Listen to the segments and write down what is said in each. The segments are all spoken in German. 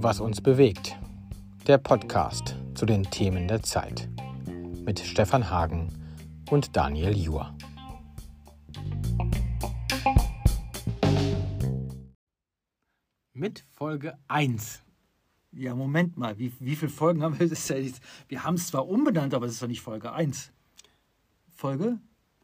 Was uns bewegt. Der Podcast zu den Themen der Zeit. Mit Stefan Hagen und Daniel Juhr. Mit Folge 1. Ja, Moment mal, wie, wie viele Folgen haben wir? Das ja nicht, wir haben es zwar umbenannt, aber es ist doch nicht Folge 1. Folge?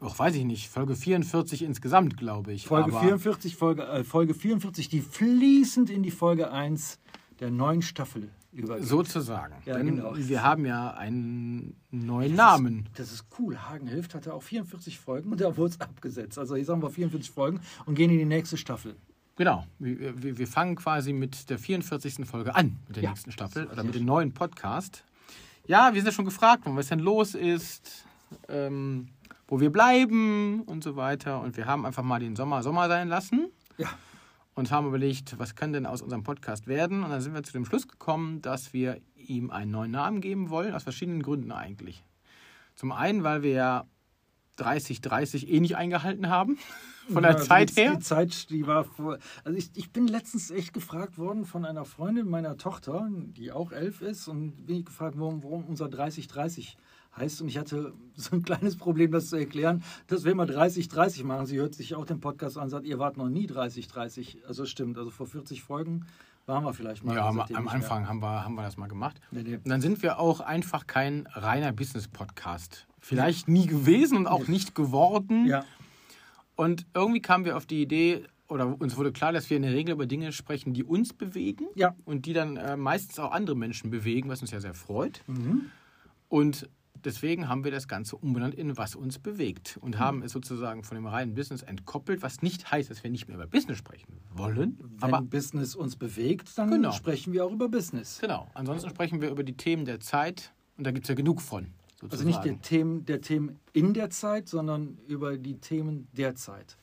Ach, weiß ich nicht. Folge 44 insgesamt, glaube ich. Folge Aber 44, Folge, äh, Folge 44, die fließend in die Folge 1 der neuen Staffel übergeht. Sozusagen. Ja, Denn genau. wir haben ja einen neuen Namen. Das ist cool. Hagen hilft hatte auch 44 Folgen und da wurde es abgesetzt. Also hier sagen wir 44 Folgen und gehen in die nächste Staffel. Genau. Wir, wir wir fangen quasi mit der 44. Folge an, mit der Ja. nächsten Staffel oder mit dem neuen Podcast. Ja, wir sind ja schon gefragt worden, was denn los ist, ähm, wo wir bleiben und so weiter. Und wir haben einfach mal den Sommer Sommer sein lassen. Ja. und haben überlegt, was kann denn aus unserem Podcast werden? Und dann sind wir zu dem Schluss gekommen, dass wir ihm einen neuen Namen geben wollen, aus verschiedenen Gründen eigentlich. Zum einen, weil wir ja 30-30 eh nicht eingehalten haben, von der Ja, Zeit die, her. Die Zeit, die war vor. Also ich, ich bin letztens echt gefragt worden von einer Freundin meiner Tochter, die auch elf ist, und bin ich gefragt, warum, warum unser 30-30 heißt. Und ich hatte so ein kleines Problem, das zu erklären, dass wir immer 30-30 machen. Sie hört sich auch den Podcast an sagt, ihr wart noch nie 30-30. Also stimmt, also vor 40 Folgen waren wir vielleicht mal. Ja, am, seitdem am mehr. Anfang haben wir, haben wir das mal gemacht. Nee, nee. Und dann sind wir auch einfach kein reiner Business-Podcast. Vielleicht nie gewesen und auch nicht geworden. Ja, Und irgendwie kamen wir auf die Idee, oder uns wurde klar, dass wir in der Regel über Dinge sprechen, die uns bewegen ja. und die dann äh, meistens auch andere Menschen bewegen, was uns ja sehr freut. Mhm. Und deswegen haben wir das Ganze umbenannt in Was uns bewegt und haben es sozusagen von dem reinen Business entkoppelt, was nicht heißt, dass wir nicht mehr über Business sprechen wollen. Wenn aber Business uns bewegt, dann Genau. sprechen wir auch über Business. genau, ansonsten sprechen wir über die Themen der Zeit und da gibt es ja genug von. Also Sozusagen. nicht der Themen, der Themen in der Zeit, sondern über die Themen der Zeit.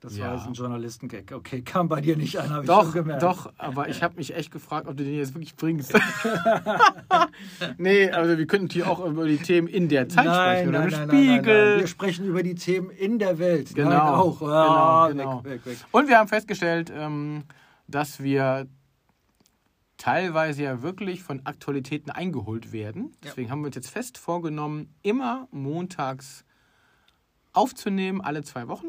Das Ja. war jetzt ein Journalistengag. Okay, kam bei dir nicht an, habe ich schon Doch, gemerkt. doch, aber ich habe mich echt gefragt, ob du den jetzt wirklich bringst. nee, also wir könnten hier auch über die Themen in der Zeit Nein, sprechen oder nein, im nein, Spiegel. nein. Wir sprechen über die Themen in der Welt. Genau, Nein, auch. Ah, genau, genau. Weg, weg, weg. Und wir haben festgestellt, ähm, dass wir teilweise ja wirklich von Aktualitäten eingeholt werden. Deswegen haben wir uns jetzt fest vorgenommen, immer montags aufzunehmen, alle zwei Wochen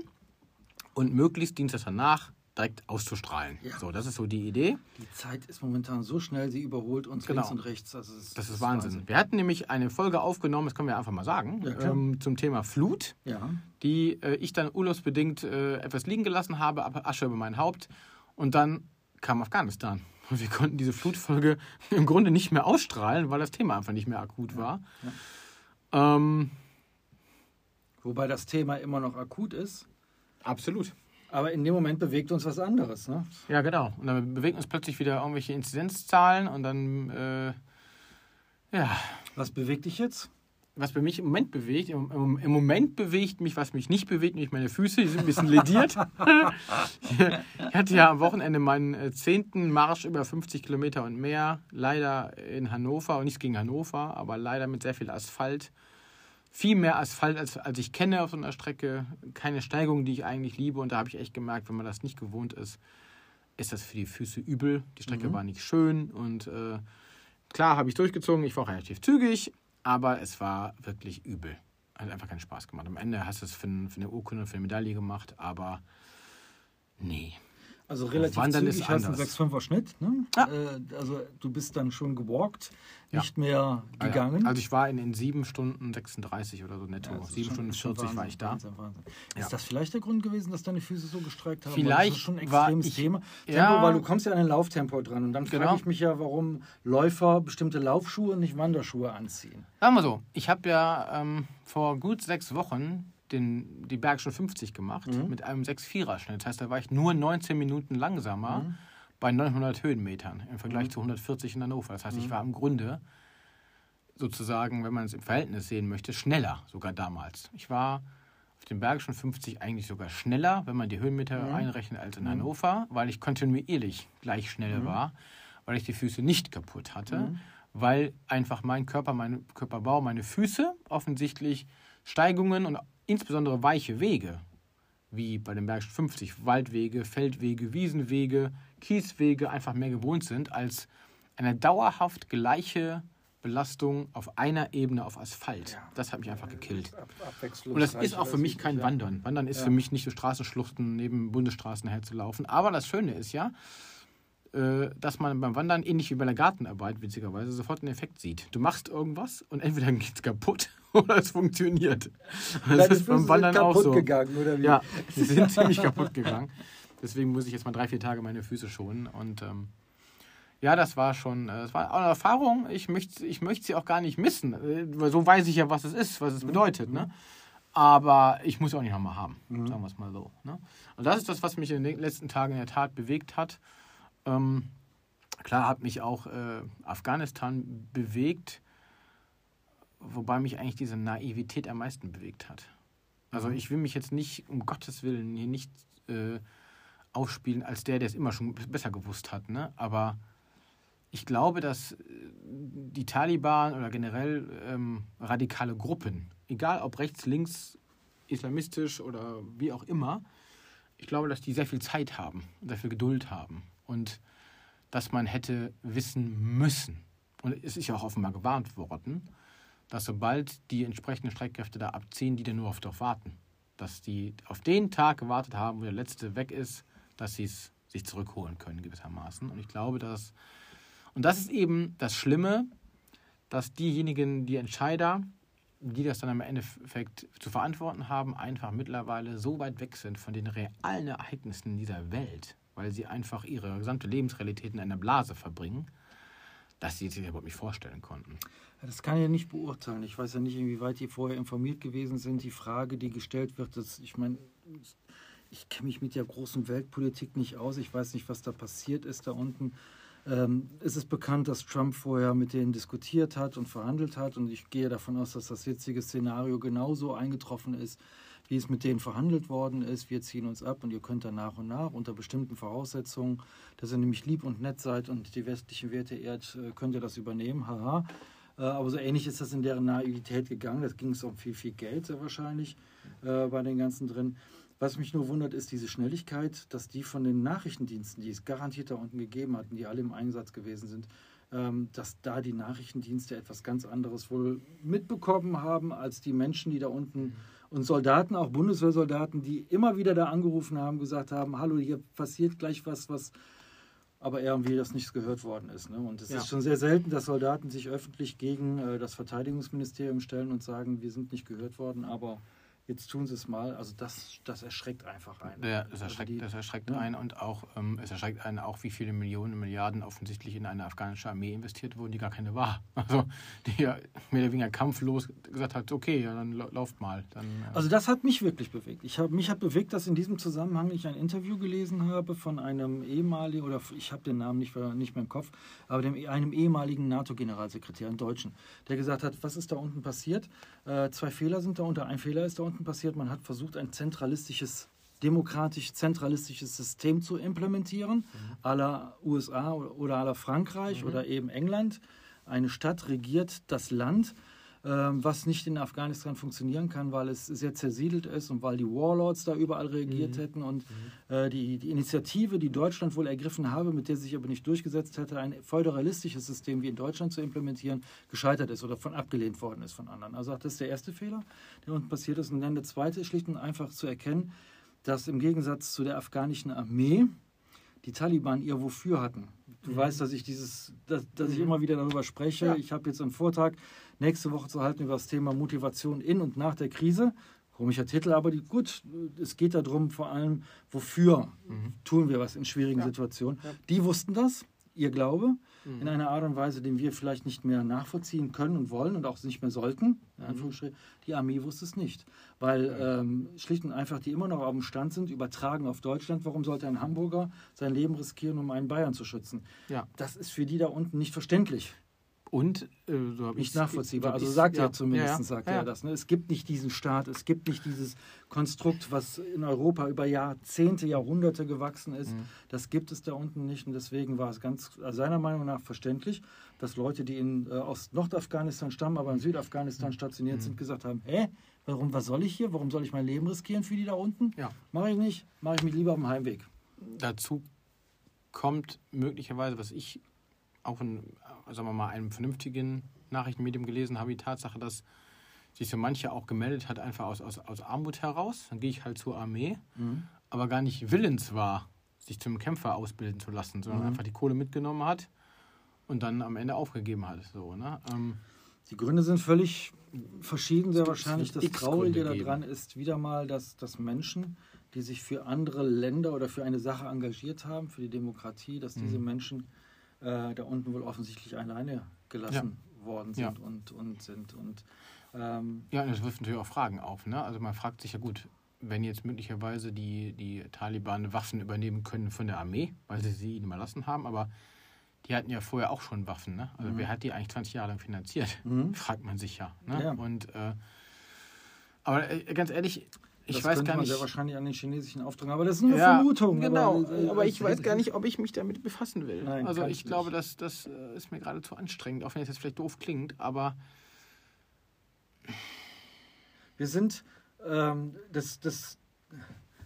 und möglichst Dienstag danach direkt auszustrahlen. Ja. So, das ist so die Idee. Die Zeit ist momentan so schnell, sie überholt uns Genau. links und rechts. Also es Das ist Wahnsinn. Wir hatten nämlich eine Folge aufgenommen, das können wir einfach mal sagen, Ja, ähm, zum Thema Flut. Ja, die äh, ich dann urlaubsbedingt äh, etwas liegen gelassen habe, ab- Asche über mein Haupt. Und dann kam Afghanistan. Und wir konnten diese Flutfolge im Grunde nicht mehr ausstrahlen, weil das Thema einfach nicht mehr akut war. Ähm, wobei das Thema immer noch akut ist. Absolut. Aber in dem Moment bewegt uns was anderes. Ne? Ja, genau. Und dann bewegen uns plötzlich wieder irgendwelche Inzidenzzahlen und dann, äh, ja, Was bewegt dich jetzt? was bei mich im Moment bewegt, im, im, im Moment bewegt mich, was mich nicht bewegt, nämlich meine Füße, die sind ein bisschen lediert. ich hatte ja am Wochenende meinen äh, zehnten Marsch über 50 Kilometer und mehr, leider in Hannover, und nichts gegen Hannover, aber leider mit sehr viel Asphalt. Viel mehr Asphalt, als, als ich kenne auf so einer Strecke. Keine Steigung, die ich eigentlich liebe. Und da habe ich echt gemerkt, wenn man das nicht gewohnt ist, ist das für die Füße übel. Die Strecke war nicht schön und äh, klar habe ich durchgezogen. Ich war relativ zügig, aber es war wirklich übel. Hat einfach keinen Spaß gemacht. Am Ende hast du es für, für eine Urkunde, für eine Medaille gemacht, aber nee. Also relativ Wandern ist zügig, hast einen anders. 6,5er Schnitt. Ne? Ja. Äh, also du bist dann schon gewalkt, Ja. nicht mehr Ah ja. gegangen. Also ich war in, in 7 Stunden 36 oder so netto. Ja, das ist 7 schon- Stunden ist schon 40 war Wahnsinn, ich da. Wahnsinn, Wahnsinn. Ist das vielleicht der Grund gewesen, dass deine Füße so gestreckt haben? Vielleicht das ist schon ein war extremes ich- Thema. Ja. Tempo, weil du kommst ja an ein Lauftempo dran. Und dann frage Genau. ich mich ja, warum Läufer bestimmte Laufschuhe und nicht Wanderschuhe anziehen. Sagen wir so, ich habe ja ähm, vor gut sechs Wochen den, die Bergischen 50 gemacht Mhm. mit einem 6-4er Schnitt. Das heißt, da war ich nur 19 Minuten langsamer Mhm. bei 900 Höhenmetern im Vergleich zu 140 in Hannover. Das heißt, Mhm. ich war im Grunde sozusagen, wenn man es im Verhältnis sehen möchte, schneller sogar damals. Ich war auf dem Bergischen 50 eigentlich sogar schneller, wenn man die Höhenmeter Mhm. einrechnet, als in Hannover, weil ich kontinuierlich gleich schnell war, weil ich die Füße nicht kaputt hatte, Mhm. weil einfach mein Körper, mein Körperbau, meine Füße offensichtlich Steigungen und insbesondere weiche Wege wie bei den Bergischen 50 Waldwege, Feldwege, Wiesenwege, Kieswege einfach mehr gewohnt sind als eine dauerhaft gleiche Belastung auf einer Ebene auf Asphalt. Ja. Das hat mich einfach gekillt. Und das ist auch für mich kein. Wandern. Wandern ist Ja. für mich nicht so Straßenschluchten neben Bundesstraßen herzulaufen. Aber das Schöne ist ja, dass man beim Wandern, ähnlich wie bei der Gartenarbeit, witzigerweise, sofort einen Effekt sieht. Du machst irgendwas und entweder geht es kaputt oder es funktioniert. Das Deine ist beim Wandern sind auch kaputt so. gegangen, oder wie? Ja, die sind ziemlich kaputt gegangen. Deswegen muss ich jetzt mal drei, vier Tage meine Füße schonen. Und ähm, ja, das war schon, äh, das war auch eine Erfahrung. Ich möchte, ich möchte sie auch gar nicht missen. äh, so weiß ich ja, was es ist, was es bedeutet. Ne? Aber ich muss sie auch nicht nochmal haben, sagen wir es mal so. Ne? Und das ist das, was mich in den letzten Tagen in der Tat bewegt hat. Ähm, klar hat mich auch äh, Afghanistan bewegt, wobei mich eigentlich diese Naivität am meisten bewegt hat. Also ich will mich jetzt nicht, um Gottes Willen, hier nicht äh, aufspielen als der, der es immer schon besser gewusst hat. Ne? Aber ich glaube, dass äh, die Taliban oder generell ähm, radikale Gruppen, egal ob rechts, links, islamistisch oder wie auch immer, ich glaube, dass die sehr viel Zeit haben sehr viel Geduld haben. Und dass man hätte wissen müssen, und es ist ja auch offenbar gewarnt worden, dass sobald die entsprechenden Streitkräfte da abziehen, die dann nur auf darauf warten. Dass die auf den Tag gewartet haben, wo der letzte weg ist, dass sie es sich zurückholen können, gewissermaßen. Und ich glaube, dass. Und das ist eben das Schlimme, dass diejenigen, die Entscheider, die das dann im Endeffekt zu verantworten haben, einfach mittlerweile so weit weg sind von den realen Ereignissen dieser Welt, weil sie einfach ihre gesamte Lebensrealität in einer Blase verbringen, dass sie sich überhaupt nicht vorstellen konnten. Das kann ich ja nicht beurteilen. Ich weiß ja nicht, inwieweit die vorher informiert gewesen sind. Die Frage, die gestellt wird, das, ich meine, ich kenne mich mit der großen Weltpolitik nicht aus. Ich weiß nicht, was da passiert ist da unten. Ähm, es ist bekannt, dass Trump vorher mit denen diskutiert hat und verhandelt hat. Und ich gehe davon aus, dass das jetzige Szenario genauso eingetroffen ist, wie es mit denen verhandelt worden ist. Wir ziehen uns ab und ihr könnt dann nach und nach unter bestimmten Voraussetzungen, dass ihr nämlich lieb und nett seid und die westlichen Werte ehrt, äh, könnt ihr das übernehmen. Haha. Äh, Aber so ähnlich ist das in deren Naivität gegangen. Das ging es um viel, viel Geld sehr wahrscheinlich äh, bei den ganzen drin. Was mich nur wundert, ist diese Schnelligkeit, dass die von den Nachrichtendiensten, die es garantiert da unten gegeben hatten, die alle im Einsatz gewesen sind, ähm, dass da die Nachrichtendienste etwas ganz anderes wohl mitbekommen haben als die Menschen, die da unten und Soldaten, auch Bundeswehrsoldaten, die immer wieder da angerufen haben, gesagt haben, hallo, hier passiert gleich was, was aber irgendwie das nicht gehört worden ist. Ne? Und es Ja. ist schon sehr selten, dass Soldaten sich öffentlich gegen äh, das Verteidigungsministerium stellen und sagen, wir sind nicht gehört worden, aber jetzt tun sie es mal. Also das, das erschreckt einfach einen. Ja, das Also erschreckt, die- das erschreckt ja. einen und auch ähm, es erschreckt einen auch, wie viele Millionen, Milliarden offensichtlich in eine afghanische Armee investiert wurden, die gar keine war. Also die ja mehr oder weniger kampflos gesagt hat, okay, ja, dann lau- lauft mal. Dann, äh, Also das hat mich wirklich bewegt. Ich hab, mich hat bewegt, dass in diesem Zusammenhang ich ein Interview gelesen habe von einem ehemaligen, oder ich habe den Namen nicht, mehr- nicht mehr im Kopf, aber dem, einem ehemaligen NATO-Generalsekretär, einem Deutschen, der gesagt hat, was ist da unten passiert? Äh, zwei Fehler sind da unter. Ein Fehler ist da unten passiert. Man hat versucht, ein zentralistisches, demokratisch-zentralistisches System zu implementieren, à la USA oder la Frankreich oder eben England. Eine Stadt regiert das Land was nicht in Afghanistan funktionieren kann, weil es sehr zersiedelt ist und weil die Warlords da überall reagiert hätten und äh, die, die Initiative, die Deutschland wohl ergriffen habe, mit der sich aber nicht durchgesetzt hätte, ein föderalistisches System wie in Deutschland zu implementieren, gescheitert ist oder von abgelehnt worden ist von anderen. Also das ist der erste Fehler, der unten passiert ist. Und dann der zweite ist schlicht und einfach zu erkennen, dass im Gegensatz zu der afghanischen Armee die Taliban ihr Wofür hatten. Du weißt, dass ich dieses, dass, dass ich immer wieder darüber spreche. Ja. Ich habe jetzt einen Vortrag nächste Woche zu halten über das Thema Motivation in und nach der Krise. Komischer Titel, aber die, gut, es geht darum vor allem, wofür tun wir was in schwierigen Ja. Situationen. Ja. Die wussten das, ihr Glaube, Mhm. in einer Art und Weise, den wir vielleicht nicht mehr nachvollziehen können und wollen und auch nicht mehr sollten. Anführungsstrichen. Die Armee wusste es nicht, weil ähm, schlicht und einfach die immer noch auf dem Stand sind, übertragen auf Deutschland. Warum sollte ein Hamburger sein Leben riskieren, um einen Bayern zu schützen? ja. Das ist für die da unten nicht verständlich. Und äh, so hab Nicht ich's- nachvollziehbar. Also sagt ja, er zumindest, ja, ja, sagt ja, er das. Ne? Es gibt nicht diesen Staat, es gibt nicht dieses Konstrukt, was in Europa über Jahrzehnte, Jahrhunderte gewachsen ist. Mhm. Das gibt es da unten nicht. Und deswegen war es ganz also seiner Meinung nach verständlich, dass Leute, die in, äh, aus Nordafghanistan stammen, aber in Südafghanistan stationiert Mhm. sind, gesagt haben, hä, Warum, was soll ich hier? Warum soll ich mein Leben riskieren für die da unten? Ja. Mache ich nicht. Mache ich mich lieber auf dem Heimweg. Dazu kommt möglicherweise, was ich auch in, sagen wir mal, einem vernünftigen Nachrichtenmedium gelesen habe, die Tatsache, dass sich so manche auch gemeldet hat, einfach aus, aus, aus Armut heraus. Dann gehe ich halt zur Armee, aber gar nicht willens war, sich zum Kämpfer ausbilden zu lassen, sondern Mhm. einfach die Kohle mitgenommen hat und dann am Ende aufgegeben hat. So, ne? ähm, Die Gründe sind völlig verschieden, sehr wahrscheinlich. Das Traurige daran ist wieder mal, dass, dass Menschen, die sich für andere Länder oder für eine Sache engagiert haben, für die Demokratie, dass diese Mhm. Menschen äh, da unten wohl offensichtlich alleine gelassen worden sind Ja. und, und sind. Und ähm, Ja, und das wirft natürlich auch Fragen auf. Ne? Also man fragt sich ja gut, wenn jetzt möglicherweise die, die Taliban Waffen übernehmen können von der Armee, weil sie sie ihnen überlassen haben, aber die hatten ja vorher auch schon Waffen. Ne? Also Mhm. wer hat die eigentlich 20 Jahre lang finanziert? Mhm. Fragt man sich ja. Ne? Ja. Und, äh, aber äh, ganz ehrlich, ich das weiß könnte gar man nicht. sehr wahrscheinlich an den chinesischen Auftrag. Aber das ist nur Ja, Vermutung. Genau, aber, äh, ich weiß gar nicht, ob ich mich damit befassen will. Nein, also ich glaube, nicht. das, das äh, ist mir gerade zu anstrengend, auch wenn es jetzt vielleicht doof klingt, aber Wir sind, ähm, das, das,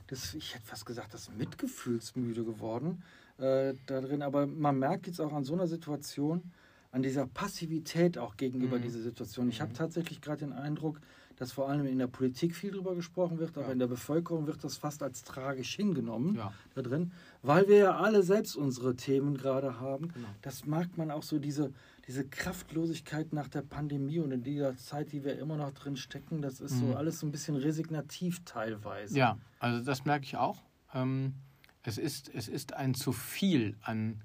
das, ich hätte fast gesagt, das mitgefühlsmüde geworden äh, da drin. Aber man merkt jetzt auch an so einer Situation, an dieser Passivität auch gegenüber Mhm. dieser Situation. Ich habe Mhm. tatsächlich gerade den Eindruck, dass vor allem in der Politik viel drüber gesprochen wird, aber Ja. in der Bevölkerung wird das fast als tragisch hingenommen ja. da drin, weil wir ja alle selbst unsere Themen gerade haben. Genau. Das merkt man auch so, diese, diese Kraftlosigkeit nach der Pandemie und in dieser Zeit, die wir immer noch drin stecken, das ist Mhm. so alles so ein bisschen resignativ teilweise. Ja, also das merke ich auch. Ähm, es, ist, es ist ein zu viel an,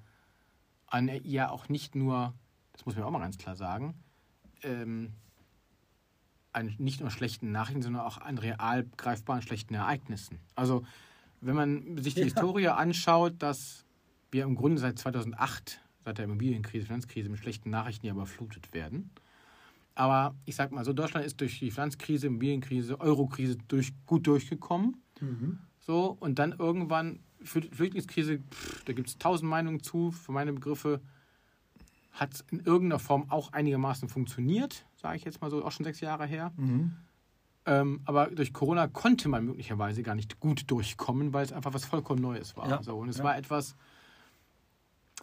an ja auch nicht nur, das muss man auch mal ganz klar sagen, ähm, an nicht nur schlechten Nachrichten, sondern auch an real greifbaren schlechten Ereignissen. Also wenn man sich die Ja. Historie anschaut, dass wir im Grunde seit 2008, seit der Immobilienkrise, Finanzkrise mit schlechten Nachrichten ja überflutet werden. Aber ich sag mal so, Deutschland ist durch die Finanzkrise, Immobilienkrise, Eurokrise durch, gut durchgekommen. Mhm. So, und dann irgendwann, Flü- Flüchtlingskrise, pff, da gibt es tausend Meinungen zu, für meine Begriffe hat es in irgendeiner Form auch einigermaßen funktioniert, sage ich jetzt mal so, auch schon sechs Jahre her. Mhm. Ähm, aber durch Corona konnte man möglicherweise gar nicht gut durchkommen, weil es einfach was vollkommen Neues war. Ja, So, und es ja. war etwas,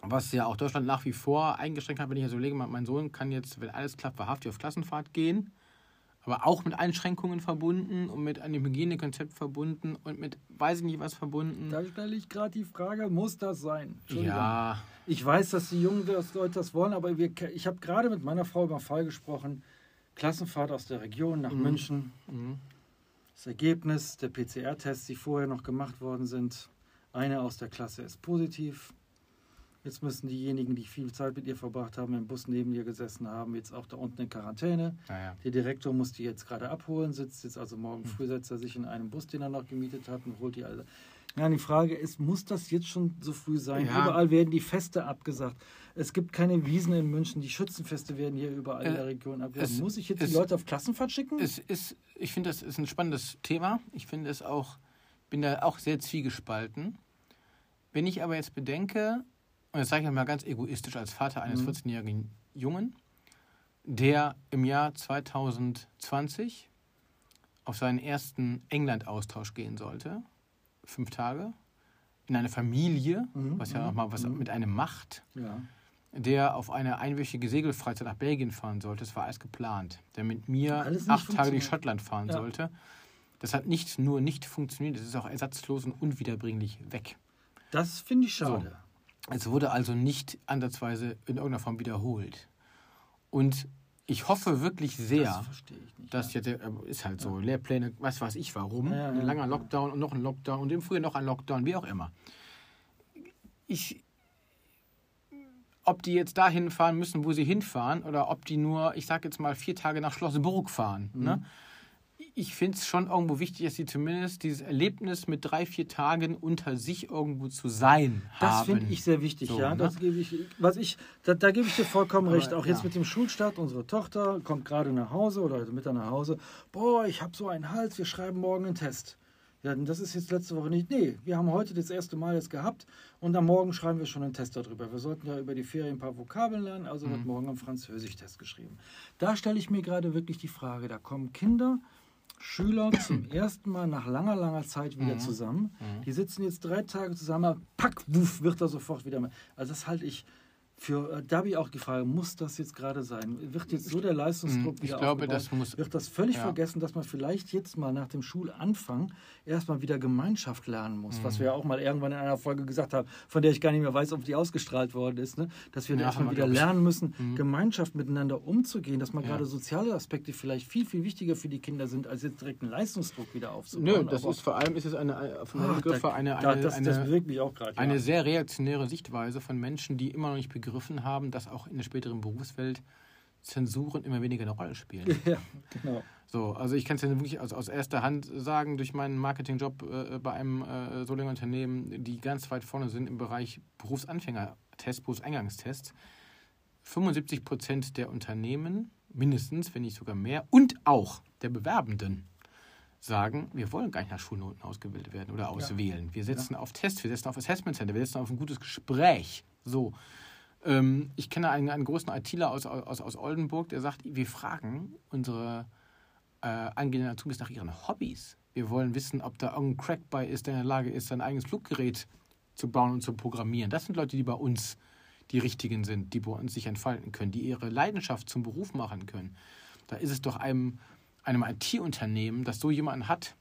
was ja auch Deutschland nach wie vor eingeschränkt hat. Wenn ich jetzt überlege, mein mein Sohn kann jetzt, wenn alles klappt, wahrhaftig auf Klassenfahrt gehen, aber auch mit Einschränkungen verbunden und mit einem Hygienekonzept verbunden und mit weiß ich nicht was verbunden. Da stelle ich gerade die Frage, muss das sein? Ja, Ich weiß, dass die jungen das- Leute das wollen, aber wir, ich habe gerade mit meiner Frau über einen Fall gesprochen. Klassenfahrt aus der Region nach Mhm. München. mhm. Das Ergebnis der PCR-Tests, die vorher noch gemacht worden sind, eine aus der Klasse ist positiv. Jetzt müssen diejenigen, die viel Zeit mit ihr verbracht haben, im Bus neben ihr gesessen haben, jetzt auch da unten in Quarantäne. naja. Der Direktor muss die jetzt gerade abholen, sitzt jetzt also morgen Hm. früh, setzt er sich in einen Bus, den er noch gemietet hat und holt die alle. Ja, die Frage ist, muss das jetzt schon so früh sein? Ja. Überall werden die Feste abgesagt. Es gibt keine Wiesen in München. Die Schützenfeste werden hier überall in Äh, der Region abgesagt. es- muss ich jetzt es- die Leute auf Klassenfahrt schicken? Es ist, ich finde, das ist ein spannendes Thema. Ich finde es auch, bin da auch sehr zwiegespalten. Wenn ich aber jetzt bedenke, und das sage ich mal ganz egoistisch als Vater eines Mhm. 14-jährigen Jungen, der im Jahr 2020 auf seinen ersten England-Austausch gehen sollte, fünf Tage, in eine Familie, Mhm, was ja mhm, auch mal was mhm. mit einem macht, ja. der auf eine einwöchige Segelfreizeit nach Belgien fahren sollte. Das war alles geplant. Der mit mir acht Tage durch funktioniert. Schottland fahren Ja. sollte. Das hat nicht nur nicht funktioniert, es ist auch ersatzlos und unwiederbringlich weg. Das finde ich schade. Es wurde also nicht ansatzweise in irgendeiner Form wiederholt. Und ich hoffe wirklich sehr, Das dass ja. jetzt, äh, ist halt so, Lehrpläne, was weiß ich warum, Ja, ja, ein ja, langer ja. Lockdown und noch ein Lockdown und im Frühjahr noch ein Lockdown, wie auch immer. Ich, ob die jetzt dahin fahren müssen, wo sie hinfahren, oder ob die nur, ich sag jetzt mal, vier Tage nach Schlossburg fahren. Mhm. Ne? Ich finde es schon irgendwo wichtig, dass sie zumindest dieses Erlebnis mit drei, vier Tagen unter sich irgendwo zu sein Das haben. finde ich sehr wichtig, So, ja. ne? Das gebe ich, was ich, da, da gebe ich dir vollkommen Aber, recht. Auch jetzt ja. mit dem Schulstart, unsere Tochter kommt gerade nach Hause oder heute Mittag nach Hause. Boah, ich habe so einen Hals, wir schreiben morgen einen Test. Ja, das ist jetzt letzte Woche nicht. Nee, wir haben heute das erste Mal jetzt gehabt und am Morgen schreiben wir schon einen Test darüber. Wir sollten ja über die Ferien ein paar Vokabeln lernen, also Mhm. wird morgen ein Französisch-Test geschrieben. Da stelle ich mir gerade wirklich die Frage, da kommen Kinder Schüler zum ersten Mal nach langer, langer Zeit wieder Mhm. zusammen. Die sitzen jetzt drei Tage zusammen, pack, wuff, wird er sofort wieder mal. Also das halte ich für, äh, da habe ich auch die Frage, muss das jetzt gerade sein? Wird jetzt so der Leistungsdruck Mhm. wieder Ich glaube, das muss- Wird das völlig Ja. vergessen, dass man vielleicht jetzt mal nach dem Schulanfang erstmal wieder Gemeinschaft lernen muss, Mhm. was wir ja auch mal irgendwann in einer Folge gesagt haben, von der ich gar nicht mehr weiß, ob die ausgestrahlt worden ist, ne? dass wir Ja, erstmal wieder ich. lernen müssen, Gemeinschaft miteinander umzugehen, dass man Ja. gerade soziale Aspekte vielleicht viel, viel wichtiger für die Kinder sind, als jetzt direkt einen Leistungsdruck wieder aufzubauen. Nö, das Aber- ist vor allem ist es eine, von meinen Ah, Begriffe da- eine, da- eine, das, das eine, bewegt mich auch gerade. eine sehr reaktionäre Sichtweise von Menschen, die immer noch nicht begriffen haben, dass auch in der späteren Berufswelt Zensuren immer weniger eine Rolle spielen. ja, genau. So, also ich kann es ja wirklich aus, aus erster Hand sagen, durch meinen Marketingjob äh, bei einem äh, Solinger Unternehmen, die ganz weit vorne sind im Bereich Berufsanfängertest, Berufseingangstest. 75 Prozent der Unternehmen, mindestens, wenn nicht sogar mehr, und auch der Bewerbenden sagen, wir wollen gar nicht nach Schulnoten ausgewählt werden oder auswählen. Wir setzen auf Tests, wir setzen auf Assessment Center, wir setzen auf ein gutes Gespräch. So. Ähm, ich kenne einen, einen großen ITler aus, aus, aus Oldenburg, der sagt, wir fragen unsere äh, angehenden Azubis nach ihren Hobbys. Wir wollen wissen, ob da irgendein Crack bei ist, der in der Lage ist, sein eigenes Fluggerät zu bauen und zu programmieren. Das sind Leute, die bei uns die richtigen sind, die bei uns sich entfalten können, die ihre Leidenschaft zum Beruf machen können. Da ist es doch einem, einem IT-Unternehmen, das so jemanden hat,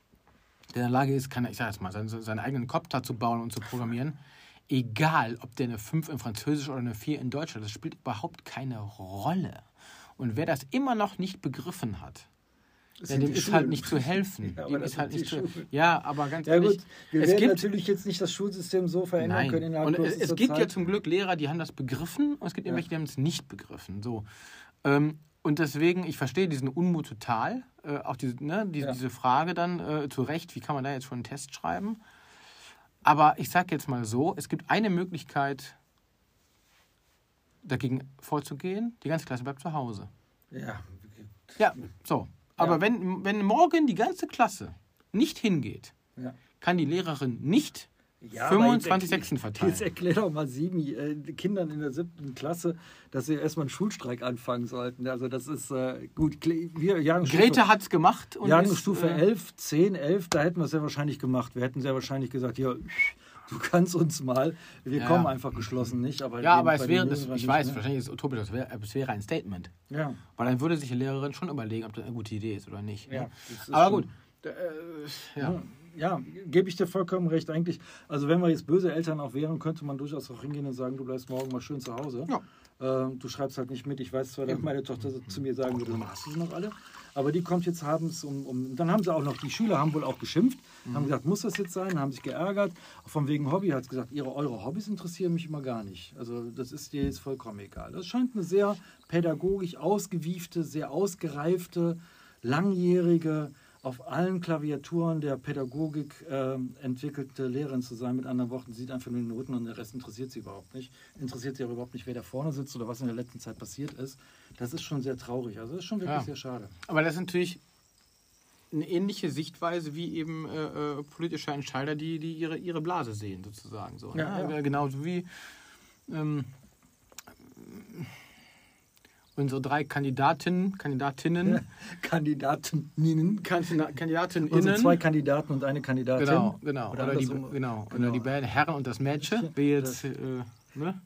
der in der Lage ist, kann, ich sag jetzt mal, seinen, seinen eigenen Kopter zu bauen und zu programmieren. Egal, ob der eine 5 in Französisch oder eine 4 in Deutsch hat, das spielt überhaupt keine Rolle. Und wer das immer noch nicht begriffen hat, ja, dem ist halt Schulen. nicht zu helfen. Ja, aber dem ist halt nicht zu, ja, aber ganz Ja ehrlich, gut, wir es werden gibt, natürlich jetzt nicht das Schulsystem so verändern Nein. können innerhalb Und es, es gibt ja Zeit. zum Glück Lehrer, die haben das begriffen und es gibt irgendwelche, die haben es nicht begriffen. So. Ähm, und deswegen, ich verstehe diesen Unmut total. Äh, auch diese, ne, diese, Ja. diese Frage dann äh, zu Recht, wie kann man da jetzt schon einen Test schreiben? Aber ich sage jetzt mal so, es gibt eine Möglichkeit, dagegen vorzugehen. Die ganze Klasse bleibt zu Hause. Ja, Ja, so. Aber Ja. wenn, wenn morgen die ganze Klasse nicht hingeht, ja. kann die Lehrerin nicht Ja, 25 aber jetzt- Sechsen verteilen. Jetzt erklär doch mal sieben äh, Kindern in der siebten Klasse, dass sie erstmal einen Schulstreik anfangen sollten. Also das ist äh, gut. Wir, Grete hat es gemacht und Jahrgangsstufe ist, äh, 11, 10, 11, da hätten wir es sehr wahrscheinlich gemacht. Wir hätten sehr wahrscheinlich gesagt, ja, du kannst uns mal. Wir Ja. kommen einfach geschlossen nicht. Aber Ja, aber es wäre, das, ich weiß, ne? wahrscheinlich ist es utopisch, es wäre, es wäre ein Statement. Ja, Weil dann würde sich die Lehrerin schon überlegen, ob das eine gute Idee ist oder nicht. ja. Ne? das ist Aber gut. Äh, ja. Ja, ja gebe ich dir vollkommen recht. Eigentlich, also wenn wir jetzt böse Eltern auch wären, könnte man durchaus auch hingehen und sagen, du bleibst morgen mal schön zu Hause. Ja. Ähm, du schreibst halt nicht mit. Ich weiß zwar, dass meine Tochter zu mir sagen würde, hast du sie noch alle? Aber die kommt jetzt abends um, um. Dann haben sie auch noch, die Schüler haben wohl auch geschimpft, haben gesagt, muss das jetzt sein? Haben sich geärgert. Von wegen Hobby hat es gesagt, ihre, eure Hobbys interessieren mich immer gar nicht. Also das ist dir jetzt vollkommen egal. Das scheint eine sehr pädagogisch ausgewiefte, sehr ausgereifte, langjährige, auf allen Klaviaturen der Pädagogik ähm, entwickelte Lehrerin zu sein. Mit anderen Worten, sie sieht einfach nur die Noten und der Rest interessiert sie überhaupt nicht. Interessiert sie auch überhaupt nicht, wer da vorne sitzt oder was in der letzten Zeit passiert ist. Das ist schon sehr traurig. Also das ist schon wirklich Ja. sehr schade. Aber das ist natürlich eine ähnliche Sichtweise wie eben äh, äh, politische Entscheider, die, die ihre, ihre Blase sehen, sozusagen. So, Ja, ne? ja. Genauso wie ähm, unsere drei Kandidatinnen, Kandidatinnen, Kandidatinnen. Kandida- Kandidatinnen Also zwei Kandidaten und eine Kandidatin. Genau, genau. Oder Oder, die, genau. Genau. Oder die beiden Herren und das Mädchen. Wie jetzt, äh, ne?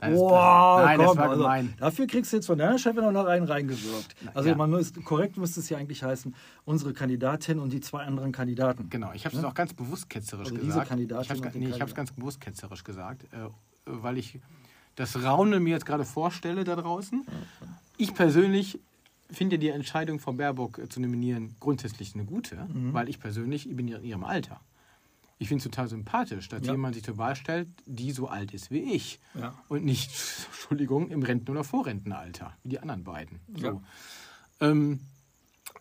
Das- Boah, nein, komm, das war also, gemein. dafür kriegst du jetzt von deiner Chefin auch noch einen reingewirkt. Also ja. man muss, korrekt müsste es ja eigentlich heißen, unsere Kandidatin und die zwei anderen Kandidaten. Genau, ich habe es auch ganz bewusst ketzerisch Also diese gesagt. Kandidatin ich habe es nee, ganz bewusst ketzerisch gesagt, äh, weil ich das Raunen mir jetzt gerade vorstelle da draußen. Ich persönlich finde die Entscheidung von Baerbock äh, zu nominieren grundsätzlich eine gute, Mhm. weil ich persönlich, ich bin ja in ihrem Alter. Ich finde es total sympathisch, dass Ja. jemand sich zur Wahl stellt, die so alt ist wie ich. Ja. Und nicht, Entschuldigung, im Renten- oder Vorrentenalter, wie die anderen beiden. So. Ja. Ähm,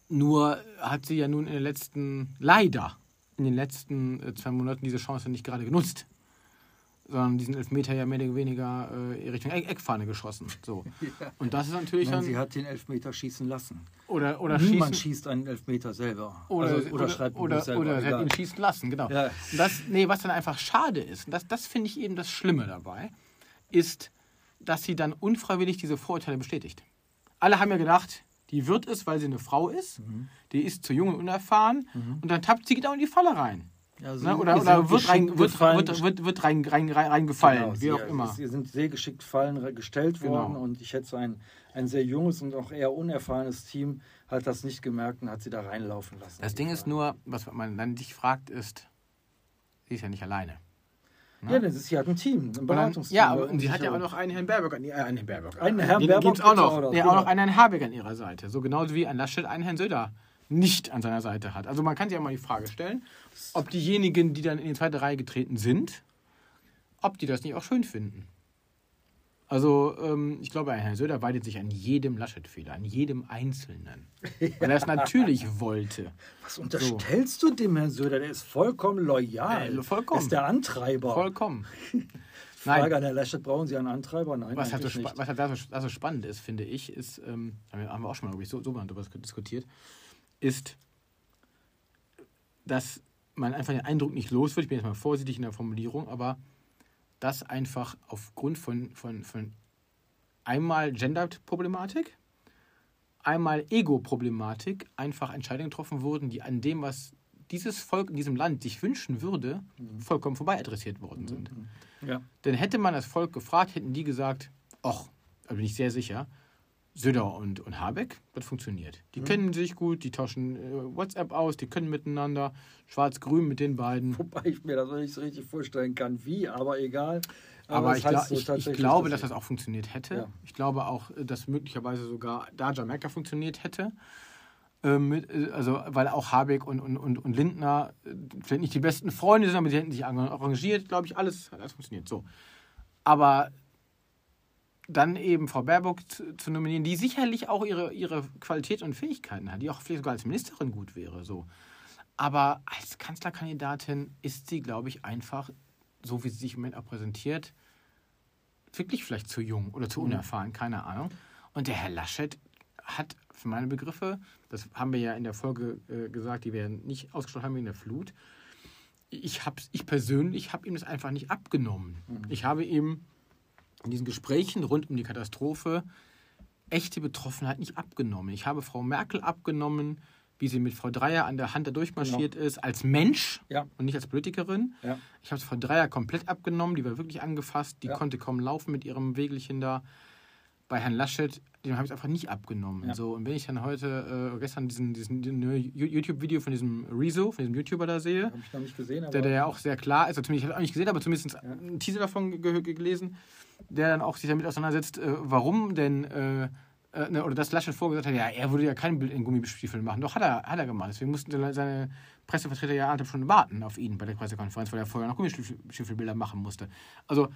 nur hat sie ja nun in den letzten, leider, in den letzten äh, zwei Monaten diese Chance nicht gerade genutzt. Sondern diesen Elfmeter ja mehr oder weniger äh, Richtung Eck Eckfahne geschossen. So. Und das ist natürlich Nein, dann. sie hat den Elfmeter schießen lassen. Oder, oder Niemand schießen. schießt einen Elfmeter selber. Oder, also, oder, schreibt oder, selber. oder hat ihn schießen lassen, genau. Ja. Und Das, nee, was dann einfach schade ist, und das, das finde ich eben das Schlimme dabei, ist, dass sie dann unfreiwillig diese Vorurteile bestätigt. Alle haben ja gedacht, Die wird es, weil sie eine Frau ist. Mhm. Die ist zu jung und unerfahren. Und dann tappt sie genau in die Falle rein. Ja, sie- Ne? Oder, oder wird, rein, wird, gefallen, wird, wird, wird rein, rein, rein, reingefallen, Genau, wie sie, auch immer. Sie sind sehr geschickt fallen gestellt Genau. worden und ich hätte so ein, ein sehr junges und auch eher unerfahrenes Team hat das nicht gemerkt und hat sie da reinlaufen lassen. Das Ding ist nur, was man dann dich fragt, ist, sie ist ja nicht alleine. Ja, das ist, sie hat ein Team, ein Beratungsteam. ja, aber um und sie hat ja auch noch einen Herrn Baerbock, an, äh, einen Herrn Baerbock. Einen Herrn Den Baerbock gibt's auch noch. noch, Nee, genau. auch noch einen Herrn Habeck an ihrer Seite. So genauso wie ein Laschet einen Herrn Söder nicht an seiner Seite hat. Also man kann sich ja mal die Frage stellen, ob diejenigen, die dann in die zweite Reihe getreten sind, ob die das nicht auch schön finden. Also ähm, ich glaube, Herr Söder weidet sich an jedem Laschet-Fehler, an jedem Einzelnen. Weil er es natürlich wollte. Was unterstellst du dem Herrn Söder? Der ist vollkommen loyal. Äh, vollkommen. Ist der Antreiber. Vollkommen. Frage Nein, an Herrn Laschet, brauchen Sie einen Antreiber? Nein, was halt, so, was halt da so, da so spannend ist, finde ich, ist, ähm, haben wir auch schon mal, glaube ich, so, so mal darüber diskutiert, ist, dass man einfach den Eindruck nicht los wird, ich bin jetzt mal vorsichtig in der Formulierung, aber dass einfach aufgrund von, von, von einmal Gender-Problematik, einmal Ego-Problematik einfach Entscheidungen getroffen wurden, die an dem, was dieses Volk in diesem Land sich wünschen würde, vollkommen vorbei adressiert worden sind. Ja. Denn hätte man das Volk gefragt, hätten die gesagt, ach, da bin ich sehr sicher, Söder und, und Habeck, das funktioniert. Die kennen sich gut, die tauschen äh, WhatsApp aus, die können miteinander, schwarz-grün mit den beiden. Wobei ich mir das noch nicht so richtig vorstellen kann, wie, aber egal. Aber, es ich, heißt gla so ich, ich glaube, dass das auch funktioniert hätte. Ja. Ich glaube auch, äh, dass möglicherweise sogar da Jamaika funktioniert hätte. Ähm, mit, äh, also, weil auch Habeck und, und, und, und Lindner äh, vielleicht nicht die besten Freunde sind, aber sie hätten sich arrangiert, glaube ich, alles hat alles funktioniert. So. Aber dann eben Frau Baerbock zu, zu nominieren, die sicherlich auch ihre, ihre Qualität und Fähigkeiten hat, die auch vielleicht sogar als Ministerin gut wäre. So. Aber als Kanzlerkandidatin ist sie, glaube ich, einfach, so wie sie sich im Moment auch präsentiert, wirklich vielleicht zu jung oder zu unerfahren, keine Ahnung. Und der Herr Laschet hat für meine Begriffe, das haben wir ja in der Folge äh, gesagt, die wir nicht ausgeschlossen haben wegen der Flut, ich, hab's, ich persönlich habe ihm das einfach nicht abgenommen. Ich habe ihm in diesen Gesprächen rund um die Katastrophe echte Betroffenheit nicht abgenommen. Ich habe Frau Merkel abgenommen, wie sie mit Frau Dreier an der Hand da durchmarschiert ist, als Mensch Ja. und nicht als Politikerin. Ja. Ich habe es Frau Dreier komplett abgenommen, die war wirklich angefasst, die Ja. konnte kaum laufen mit ihrem Wägelchen da. Bei Herrn Laschet, dem habe ich es einfach nicht abgenommen. Ja. So, und wenn ich dann heute, äh, gestern diesen, diesen, YouTube-Video von diesem Rezo, von diesem YouTuber da sehe, Habe ich noch nicht gesehen, der, der ja auch sehr klar ist, also zumindest, ich habe auch nicht gesehen, aber zumindest einen Teaser davon ge ge gelesen, der dann auch sich damit auseinandersetzt, äh, warum denn, äh, äh, ne, oder dass Laschet vorgesagt hat, ja, er würde ja kein Bild in Gummistiefeln machen. Doch, hat er, hat er gemacht. Deswegen mussten seine- seine Pressevertreter ja anderthalb Stunden warten auf ihn bei der Pressekonferenz, weil er vorher noch Gummistiefelbilder machen musste. Also,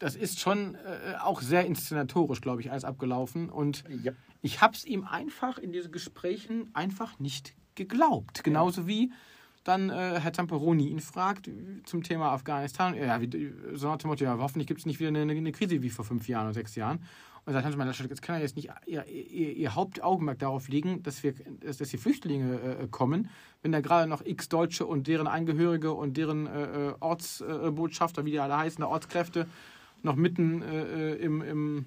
das ist schon äh, auch sehr inszenatorisch, glaube ich, alles abgelaufen. Und ja. ich habe es ihm einfach in diesen Gesprächen einfach nicht geglaubt. Genauso wie dann äh, Herr Zamperoni ihn fragt zum Thema Afghanistan. Ja, wie, so nach dem Motto, ja, hoffentlich gibt es nicht wieder eine, eine Krise wie vor fünf Jahren oder sechs Jahren. Und sagt Hans-Mann Laschet, jetzt kann er jetzt nicht ihr, ihr, ihr Hauptaugenmerk darauf legen, dass, wir, dass, dass die Flüchtlinge äh, kommen, wenn da gerade noch x Deutsche und deren Angehörige und deren äh, äh, Ortsbotschafter, wie die alle heißen, der Ortskräfte, noch mitten äh, äh, im, im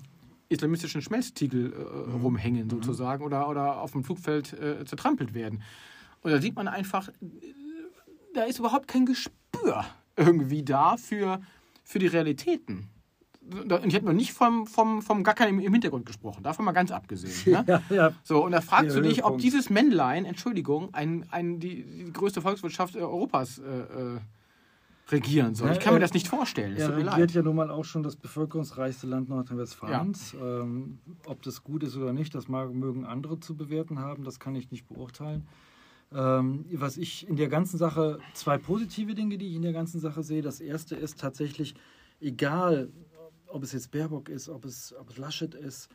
islamistischen Schmelztiegel äh, rumhängen sozusagen oder, oder auf dem Flugfeld äh, zertrampelt werden. Und da sieht man einfach, äh, da ist überhaupt kein Gespür irgendwie da für, für die Realitäten. Und ich habe noch nicht vom, vom, vom Gackern im, im Hintergrund gesprochen, davon mal ganz abgesehen. Ne? Ja, ja. So, und da fragst Der du dich, ob dieses Männlein, Entschuldigung, ein, ein, die, die größte Volkswirtschaft äh, Europas äh, regieren soll. Ja, Ich kann mir er- das nicht vorstellen. Es Er regiert leid. ja nun mal auch schon das bevölkerungsreichste Land Nordrhein-Westfalens. Ähm, ob das gut ist oder nicht, das mag, mögen andere zu bewerten haben, das kann ich nicht beurteilen. Ähm, was ich in der ganzen Sache, zwei positive Dinge, die ich in der ganzen Sache sehe. Das erste ist tatsächlich, egal ob es jetzt Baerbock ist, ob es, ob es Laschet ist,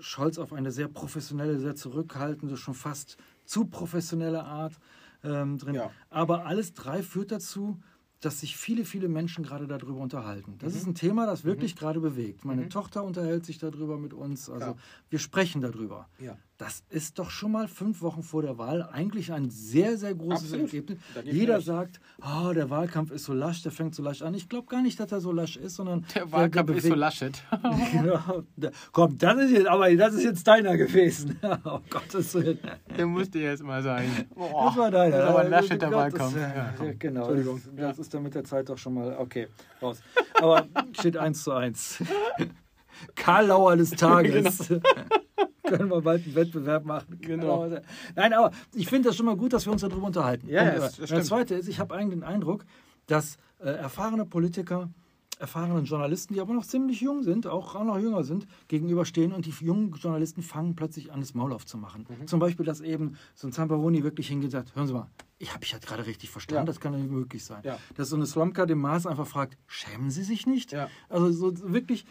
Scholz auf eine sehr professionelle, sehr zurückhaltende, schon fast zu professionelle Art ähm, drin. Ja. Aber alles drei führt dazu, dass sich viele, viele Menschen gerade darüber unterhalten. Das ist ein Thema, das wirklich gerade bewegt. Meine Tochter unterhält sich darüber mit uns. Also Klar. wir sprechen darüber. Ja. Das ist doch schon mal fünf Wochen vor der Wahl eigentlich ein sehr, sehr großes Absolut. Ergebnis. Jeder recht. sagt, ah, der Wahlkampf ist so lasch, der fängt so lasch an. Ich glaube gar nicht, dass er so lasch ist, sondern Der Wahlkampf ist so Laschet. Ja, da- komm, das ist jetzt, aber das ist jetzt deiner gewesen. oh Gottes Willen. Der musste jetzt mal sein. Boah, Das war deiner. Das aber ein Ja, Lascheter Wahlkampf. Ja, genau. Entschuldigung. Das, das ist dann mit der Zeit doch schon mal okay. Raus. Aber steht 1 zu 1. Karl Lauer des Tages. Können wir bald einen Wettbewerb machen. Genau. Nein, aber ich finde das schon mal gut, dass wir uns darüber unterhalten. Ja, Und, das- das das. Zweite ist, ich habe eigentlich den Eindruck, dass äh, erfahrene Politiker erfahrenen Journalisten, die aber noch ziemlich jung sind, auch, auch noch jünger sind, gegenüberstehen und die jungen Journalisten fangen plötzlich an, das Maul aufzumachen. Mhm. Zum Beispiel, dass eben so ein Zamperoni wirklich hingeht und sagt, hören Sie mal, ich habe ich halt gerade richtig verstanden, Ja. das kann doch nicht möglich sein. Ja. Dass so eine Slomka dem Maas einfach fragt, schämen Sie sich nicht? Ja. Also so wirklich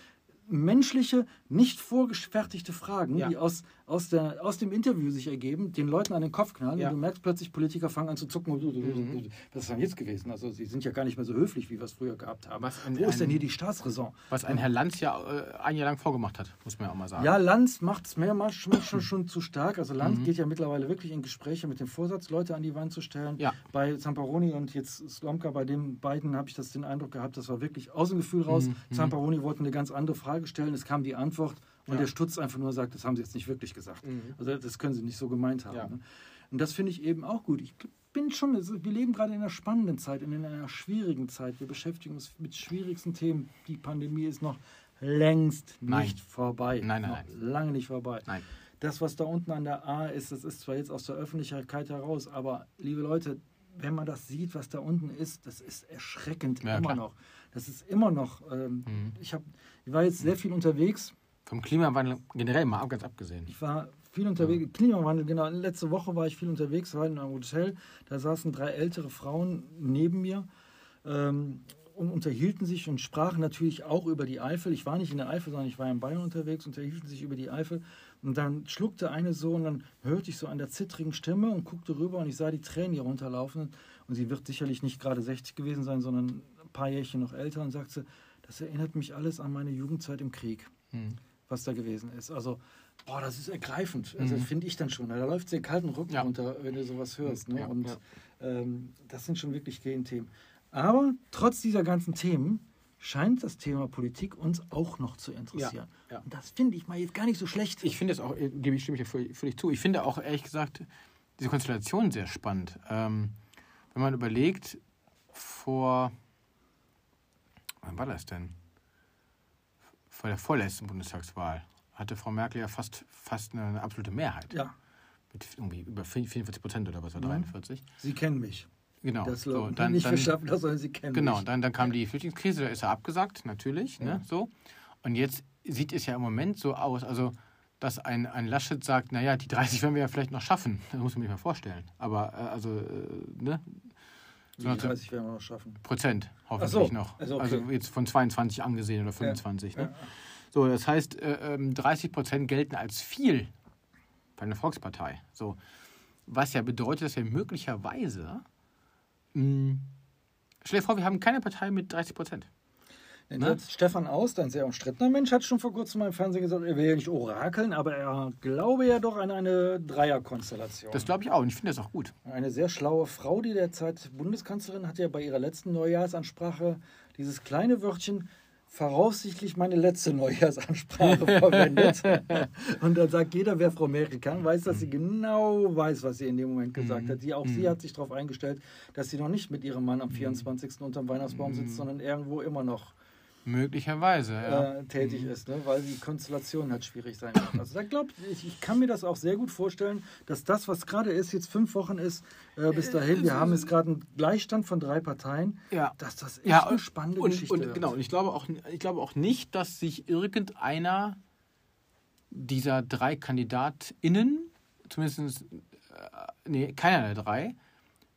menschliche, nicht vorgefertigte Fragen, Ja. die aus, aus, der, aus dem Interview sich ergeben, den Leuten an den Kopf knallen Ja. und du merkst plötzlich, Politiker fangen an zu zucken. Mhm. Was ist denn jetzt gewesen? Also sie sind ja gar nicht mehr so höflich, wie wir es früher gehabt haben. Was ein- Wo ist denn hier die Staatsräson? Was ein Herr Lanz ja äh, ein Jahr lang vorgemacht hat, muss man ja auch mal sagen. Ja, Lanz macht es mehrmals schon, schon, schon zu stark. Also Lanz Mhm. geht ja mittlerweile wirklich in Gespräche mit dem Vorsatz, Leute an die Wand zu stellen. Ja. Bei Zamparoni und jetzt Slomka, bei den beiden habe ich das den Eindruck gehabt, das war wirklich aus dem Gefühl raus. Mhm. Zamparoni wollte eine ganz andere Frage stellen, es kam die Antwort und Ja. der Stutz einfach nur sagt, das haben sie jetzt nicht wirklich gesagt. Mhm. Also das können sie nicht so gemeint haben. Ja. Ne? Und das finde ich eben auch gut. Ich bin schon, also wir leben gerade in einer spannenden Zeit, in einer schwierigen Zeit. Wir beschäftigen uns mit schwierigsten Themen. Die Pandemie ist noch längst Nein. nicht vorbei. Nein, nein, noch lange nicht vorbei. Nein. Das, was da unten an der A ist, das ist zwar jetzt aus der Öffentlichkeit heraus, aber liebe Leute, wenn man das sieht, was da unten ist, das ist erschreckend Ja, immer klar. noch. Das ist immer noch. Ähm, Mhm. ich, hab, ich war jetzt sehr viel unterwegs. Vom Klimawandel generell mal ganz abgesehen. Ich war viel unterwegs. Klimawandel, genau. Letzte Woche war ich viel unterwegs, war in einem Hotel. Da saßen drei ältere Frauen neben mir ähm, und unterhielten sich und sprachen natürlich auch über die Eifel. Ich war nicht in der Eifel, sondern ich war in Bayern unterwegs, unterhielten sich über die Eifel. Und dann schluckte eine so und dann hörte ich so an der zittrigen Stimme und guckte rüber und ich sah die Tränen hier runterlaufen. Und sie wird sicherlich nicht gerade 60 gewesen sein, sondern ein paar Jährchen noch älter und sagte, das erinnert mich alles an meine Jugendzeit im Krieg Mhm. was da gewesen ist. Also, boah, das ist ergreifend. Also, Mhm. das finde ich dann schon. Da läuft dir kalten Rücken Ja. runter, wenn du sowas hörst. Ne? Ja, Und ja. Ähm, das sind schon wirklich Themen. Aber trotz dieser ganzen Themen scheint das Thema Politik uns auch noch zu interessieren. Ja, ja. Und das finde ich mal jetzt gar nicht so schlecht. Ich finde es auch, äh, gebe ich, stimme ich völlig, völlig zu. Ich finde auch ehrlich gesagt diese Konstellation sehr spannend. Ähm, wenn man überlegt, vor, wann war das denn? Vor der vorletzten Bundestagswahl hatte Frau Merkel ja fast, fast eine, absolute Mehrheit. ja, Mit irgendwie über 44 Prozent oder was, oder Mhm. 43. Sie kennen mich. Genau. Das so, dann, nicht dann, das, sondern Sie kennen Genau, mich. dann, dann kam die Flüchtlingskrise, da ist er abgesagt, natürlich. Ja. Ne, so. Und jetzt sieht es ja im Moment so aus, also dass ein, ein Laschet sagt, naja, die 30 werden wir ja vielleicht noch schaffen. Das muss man sich mal vorstellen. Aber äh, also, äh, ne? Die So nach dem 30 werden wir noch schaffen. Prozent hoffentlich so, noch. also Also, okay. jetzt von 22 angesehen oder 25. Ja. Ne? So, das heißt, äh, ähm, 30 Prozent gelten als viel bei einer Volkspartei. So, was ja bedeutet, dass wir möglicherweise, mh, stell dir vor, wir haben keine Partei mit 30 Prozent. Ne? Stefan Aust, ein sehr umstrittener Mensch, hat schon vor kurzem mal im Fernsehen gesagt, er will ja nicht orakeln, aber er glaube ja doch an eine Dreierkonstellation. Das glaube ich auch und ich finde das auch gut. Eine sehr schlaue Frau, die derzeit Bundeskanzlerin hat ja bei ihrer letzten Neujahrsansprache dieses kleine Wörtchen voraussichtlich meine letzte Neujahrsansprache verwendet. Und dann sagt jeder, wer Frau Merkel kann, weiß, dass sie genau weiß, was sie in dem Moment gesagt hat. Die, auch sie hat sich darauf eingestellt, dass sie noch nicht mit ihrem Mann am 24. unterm Weihnachtsbaum sitzt, sondern irgendwo immer noch Möglicherweise, ja. äh, tätig ist, ne? weil die Konstellation halt schwierig sein kann. Also da glaube ich, ich kann mir das auch sehr gut vorstellen, dass das, was gerade ist, jetzt fünf Wochen ist, äh, bis dahin, wir haben jetzt gerade einen Gleichstand von drei Parteien, Ja. dass das echt ja, eine spannende und, Geschichte und, wird. Genau, und ich glaube, auch, ich glaube auch nicht, dass sich irgendeiner dieser drei KandidatInnen, zumindest äh, nee, keiner der drei,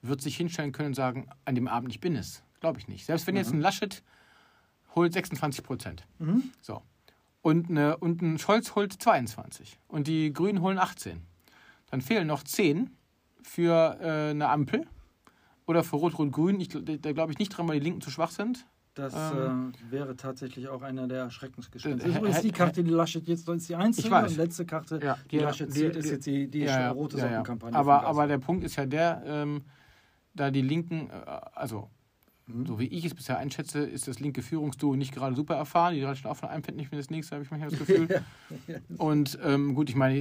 wird sich hinstellen können und sagen, an dem Abend ich bin es. Glaube ich nicht. Selbst wenn jetzt ein Laschet holt 26 Prozent. Mhm. So. Und, eine, und ein Scholz holt 22. Und die Grünen holen 18. Dann fehlen noch 10 für äh, eine Ampel oder für Rot-Rot-Grün. Ich, da glaube ich nicht dran, weil die Linken zu schwach sind. Das Ähm. äh, wäre tatsächlich auch einer der Schreckensgespenster. Äh, übrigens die Karte, die Laschet jetzt ist die einzige Ich weiß. und letzte Karte, Ja, die, die- Laschet zieht, ist jetzt die, die Ja, rote ja. Sockenkampagne. Aber, aber der Punkt ist ja der, ähm, da die Linken, äh, also Mhm. so wie ich es bisher einschätze, ist das linke Führungsduo nicht gerade super erfahren. Die reichen auch von einem Fettnäpfchen das nächste, habe ich manchmal das Gefühl. Und ähm, gut, ich meine,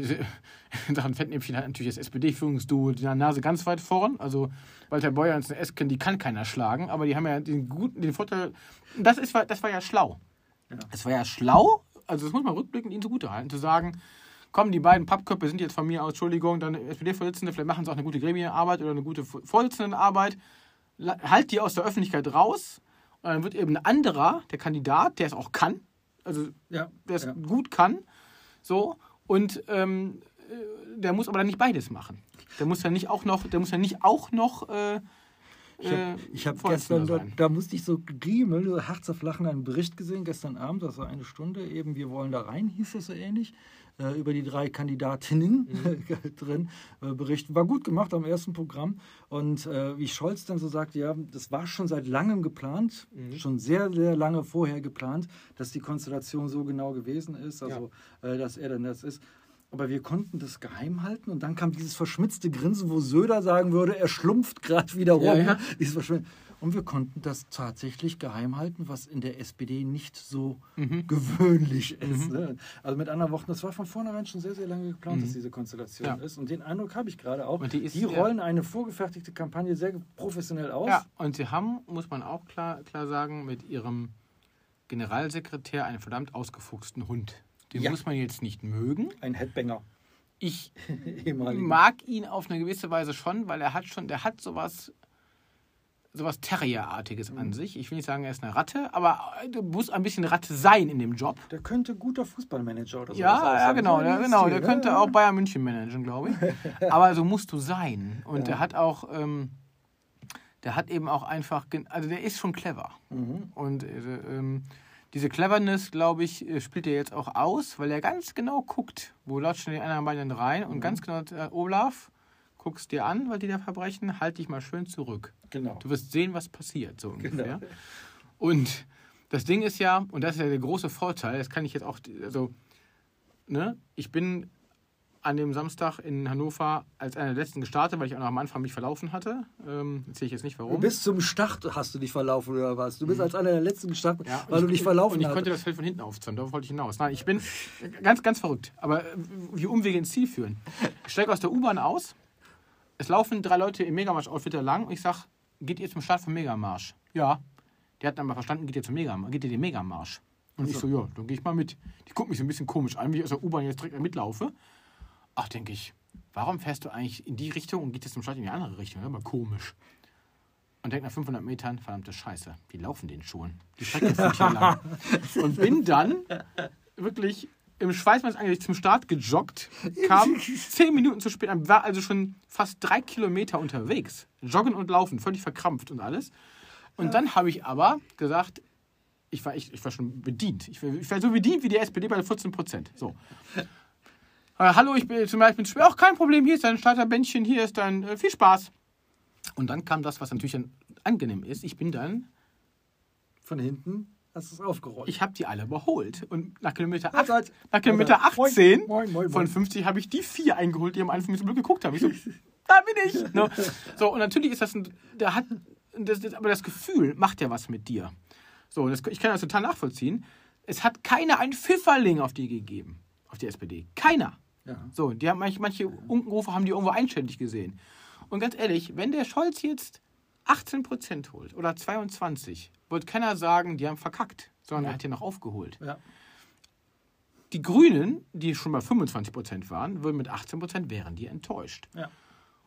in Sachen Fettnäpfchen hat natürlich das SPD-Führungsduo die Nase ganz weit vorn. Also Walter Beuer und Esken, die kann keiner schlagen, aber die haben ja den guten, den Vorteil. Das, ist, das war ja schlau. Ja. Es war ja schlau, also das muss man rückblickend ihnen zugutehalten, zu sagen, komm, die beiden Pappköpfe sind jetzt von mir aus, Entschuldigung, dann SPD-Vorsitzende, vielleicht machen sie auch eine gute Gremienarbeit oder eine gute Vorsitzendenarbeit. Halt die aus der Öffentlichkeit raus und dann wird eben ein anderer, der Kandidat, der es auch kann, also ja, der es ja. gut kann, so, und ähm, äh, der muss aber dann nicht beides machen. Der muss ja nicht auch noch, der muss ja nicht auch noch äh, Ich habe äh, hab Vorsitzender gestern, da, da musste ich so griemeln, so herzerflachen, einen Bericht gesehen, gestern Abend, das war eine Stunde eben, wir wollen da rein, hieß das so ähnlich, äh, über die drei Kandidatinnen Mhm. drin äh, berichten. War gut gemacht am ersten Programm und äh, wie Scholz dann so sagte, ja, das war schon seit langem geplant, Mhm. schon sehr, sehr lange vorher geplant, dass die Konstellation so genau gewesen ist, also äh, dass er dann das ist. Aber wir konnten das geheim halten und dann kam dieses verschmitzte Grinsen, wo Söder sagen würde, er schlumpft gerade wieder rum. Ja, ja. Und wir konnten das tatsächlich geheim halten, was in der SPD nicht so Mhm. gewöhnlich ist. Ne? Also mit anderen Worten, das war von vornherein schon sehr, sehr lange geplant, Mhm. dass diese Konstellation Ja. ist. Und den Eindruck habe ich gerade auch. Und die ist- die ja. rollen eine vorgefertigte Kampagne sehr professionell aus. Ja, und sie haben, muss man auch klar, klar sagen, mit ihrem Generalsekretär einen verdammt ausgefuchsten Hund. Den Ja. muss man jetzt nicht mögen. Ein Headbanger. Ich mag ihn auf eine gewisse Weise schon, weil er hat schon, der hat sowas, sowas Terrierartiges Mhm. an sich. Ich will nicht sagen, er ist eine Ratte, aber du musst ein bisschen Ratte sein in dem Job. Der könnte guter Fußballmanager oder so Ja, ja, genau, dieses genau. Der ne? könnte auch Bayern München managen, glaube ich. Aber so musst du sein. Und Ja. der hat auch, ähm, der hat eben auch einfach, also der ist schon clever. Mhm. Und äh, ähm, diese Cleverness, glaube ich, äh, spielt er jetzt auch aus, weil er ganz genau guckt, wo latschen die anderen beiden rein Mhm. und ganz genau, äh, Olaf, guckst dir an, weil die da verbrechen, halt dich mal schön zurück. Genau. Du wirst sehen, was passiert, so ungefähr. Genau. Und das Ding ist ja, und das ist ja der große Vorteil, das kann ich jetzt auch, also, ne, ich bin an dem Samstag in Hannover als einer der letzten gestartet, weil ich auch noch am Anfang mich verlaufen hatte. Ähm, erzähle ich jetzt nicht warum. Bis zum Start hast du dich verlaufen oder was? Du bist als einer der letzten gestartet, Mhm. Ja, weil du ich- dich verlaufen Und ich hast. konnte das Feld von hinten aufzäumen, darauf wollte ich hinaus. Nein, ich bin ganz, ganz verrückt. Aber äh, wie Umwege ins Ziel führen. Ich steige aus der U-Bahn aus, es laufen drei Leute im Megamarsch-Outfit da lang und ich sage, geht ihr zum Start vom Megamarsch? Ja. Die hatten aber verstanden, geht ihr zum Megamarsch, geht ihr den Megamarsch? Und ich so, ja, dann gehe ich mal mit. Die guckt mich so ein bisschen komisch an, wie ich aus der U-Bahn jetzt direkt mitlaufe. Ach, denke ich, warum fährst du eigentlich in die Richtung und geht jetzt zum Start in die andere Richtung? Das ist aber komisch. Und denke nach 500 Metern, verdammte Scheiße, die laufen den Schuhen. Die Strecke ist nicht hier lang. Und bin dann wirklich im Schweiß meines Angesichts zum Start gejoggt, kam zehn Minuten zu spät, an, war also schon fast drei Kilometer unterwegs. Joggen und laufen, völlig verkrampft und alles. Und dann habe ich aber gesagt, ich war, ich, ich war schon bedient. Ich war, ich war so bedient wie die SPD bei 14 Prozent. So. Äh, hallo, ich bin zum Beispiel schwer. Auch kein Problem, hier ist dein Starterbändchen, hier ist dein äh, viel Spaß. Und dann kam das, was natürlich dann angenehm ist. Ich bin dann, Von hinten hast du es aufgerollt. ich habe die alle überholt. Und nach Kilometer, Oh acht, Gott. nach Kilometer Moin, 18 moin, moin, von moin. 50 habe ich die vier eingeholt, die am Anfang so blöd geguckt haben. Ich so, da bin ich. No. So, und natürlich ist das ein, der hat, das, das, aber das Gefühl macht ja was mit dir. So, das, ich kann das total nachvollziehen. Es hat keiner einen Pfifferling auf die gegeben, auf die SPD. Keiner. Ja. So, die haben manche, manche Unkenrufe haben die irgendwo einstellig gesehen. Und ganz ehrlich, wenn der Scholz jetzt 18 Prozent holt oder 22, wird keiner sagen, die haben verkackt, sondern Ja. er hat ja noch aufgeholt. Ja. Die Grünen, die schon bei 25 Prozent waren, würden mit 18 Prozent wären die enttäuscht. Ja.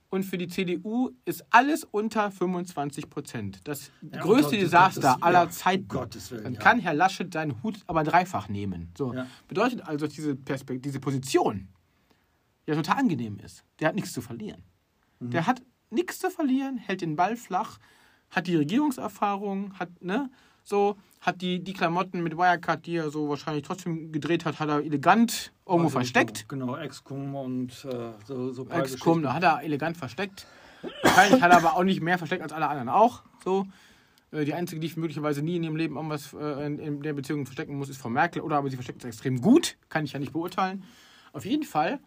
Und für die CDU ist alles unter 25 Prozent. Das Ja, größte Gottes- Desaster Gottes- aller ja, Zeiten. Gottes Willen, Dann ja. kann Herr Laschet seinen Hut aber dreifach nehmen. So. Bedeutet also, dass diese, Perspekt diese Position ja total angenehm ist. Der hat nichts zu verlieren. Mhm. Der hat nichts zu verlieren, hält den Ball flach, hat die Regierungserfahrung, hat, ne, so, hat die, die Klamotten mit Wirecard, die er so wahrscheinlich trotzdem gedreht hat, hat er elegant irgendwo Also, versteckt. Genau, Excom und äh, so, so Excom, da hat er elegant versteckt. Wahrscheinlich hat er aber auch nicht mehr versteckt als alle anderen auch. So. Äh, Die einzige, die ich möglicherweise nie in ihrem Leben irgendwas äh, in, in der Beziehung verstecken muss, ist Frau Merkel. Oder aber sie versteckt es extrem gut. Kann ich ja nicht beurteilen. Auf jeden Fall.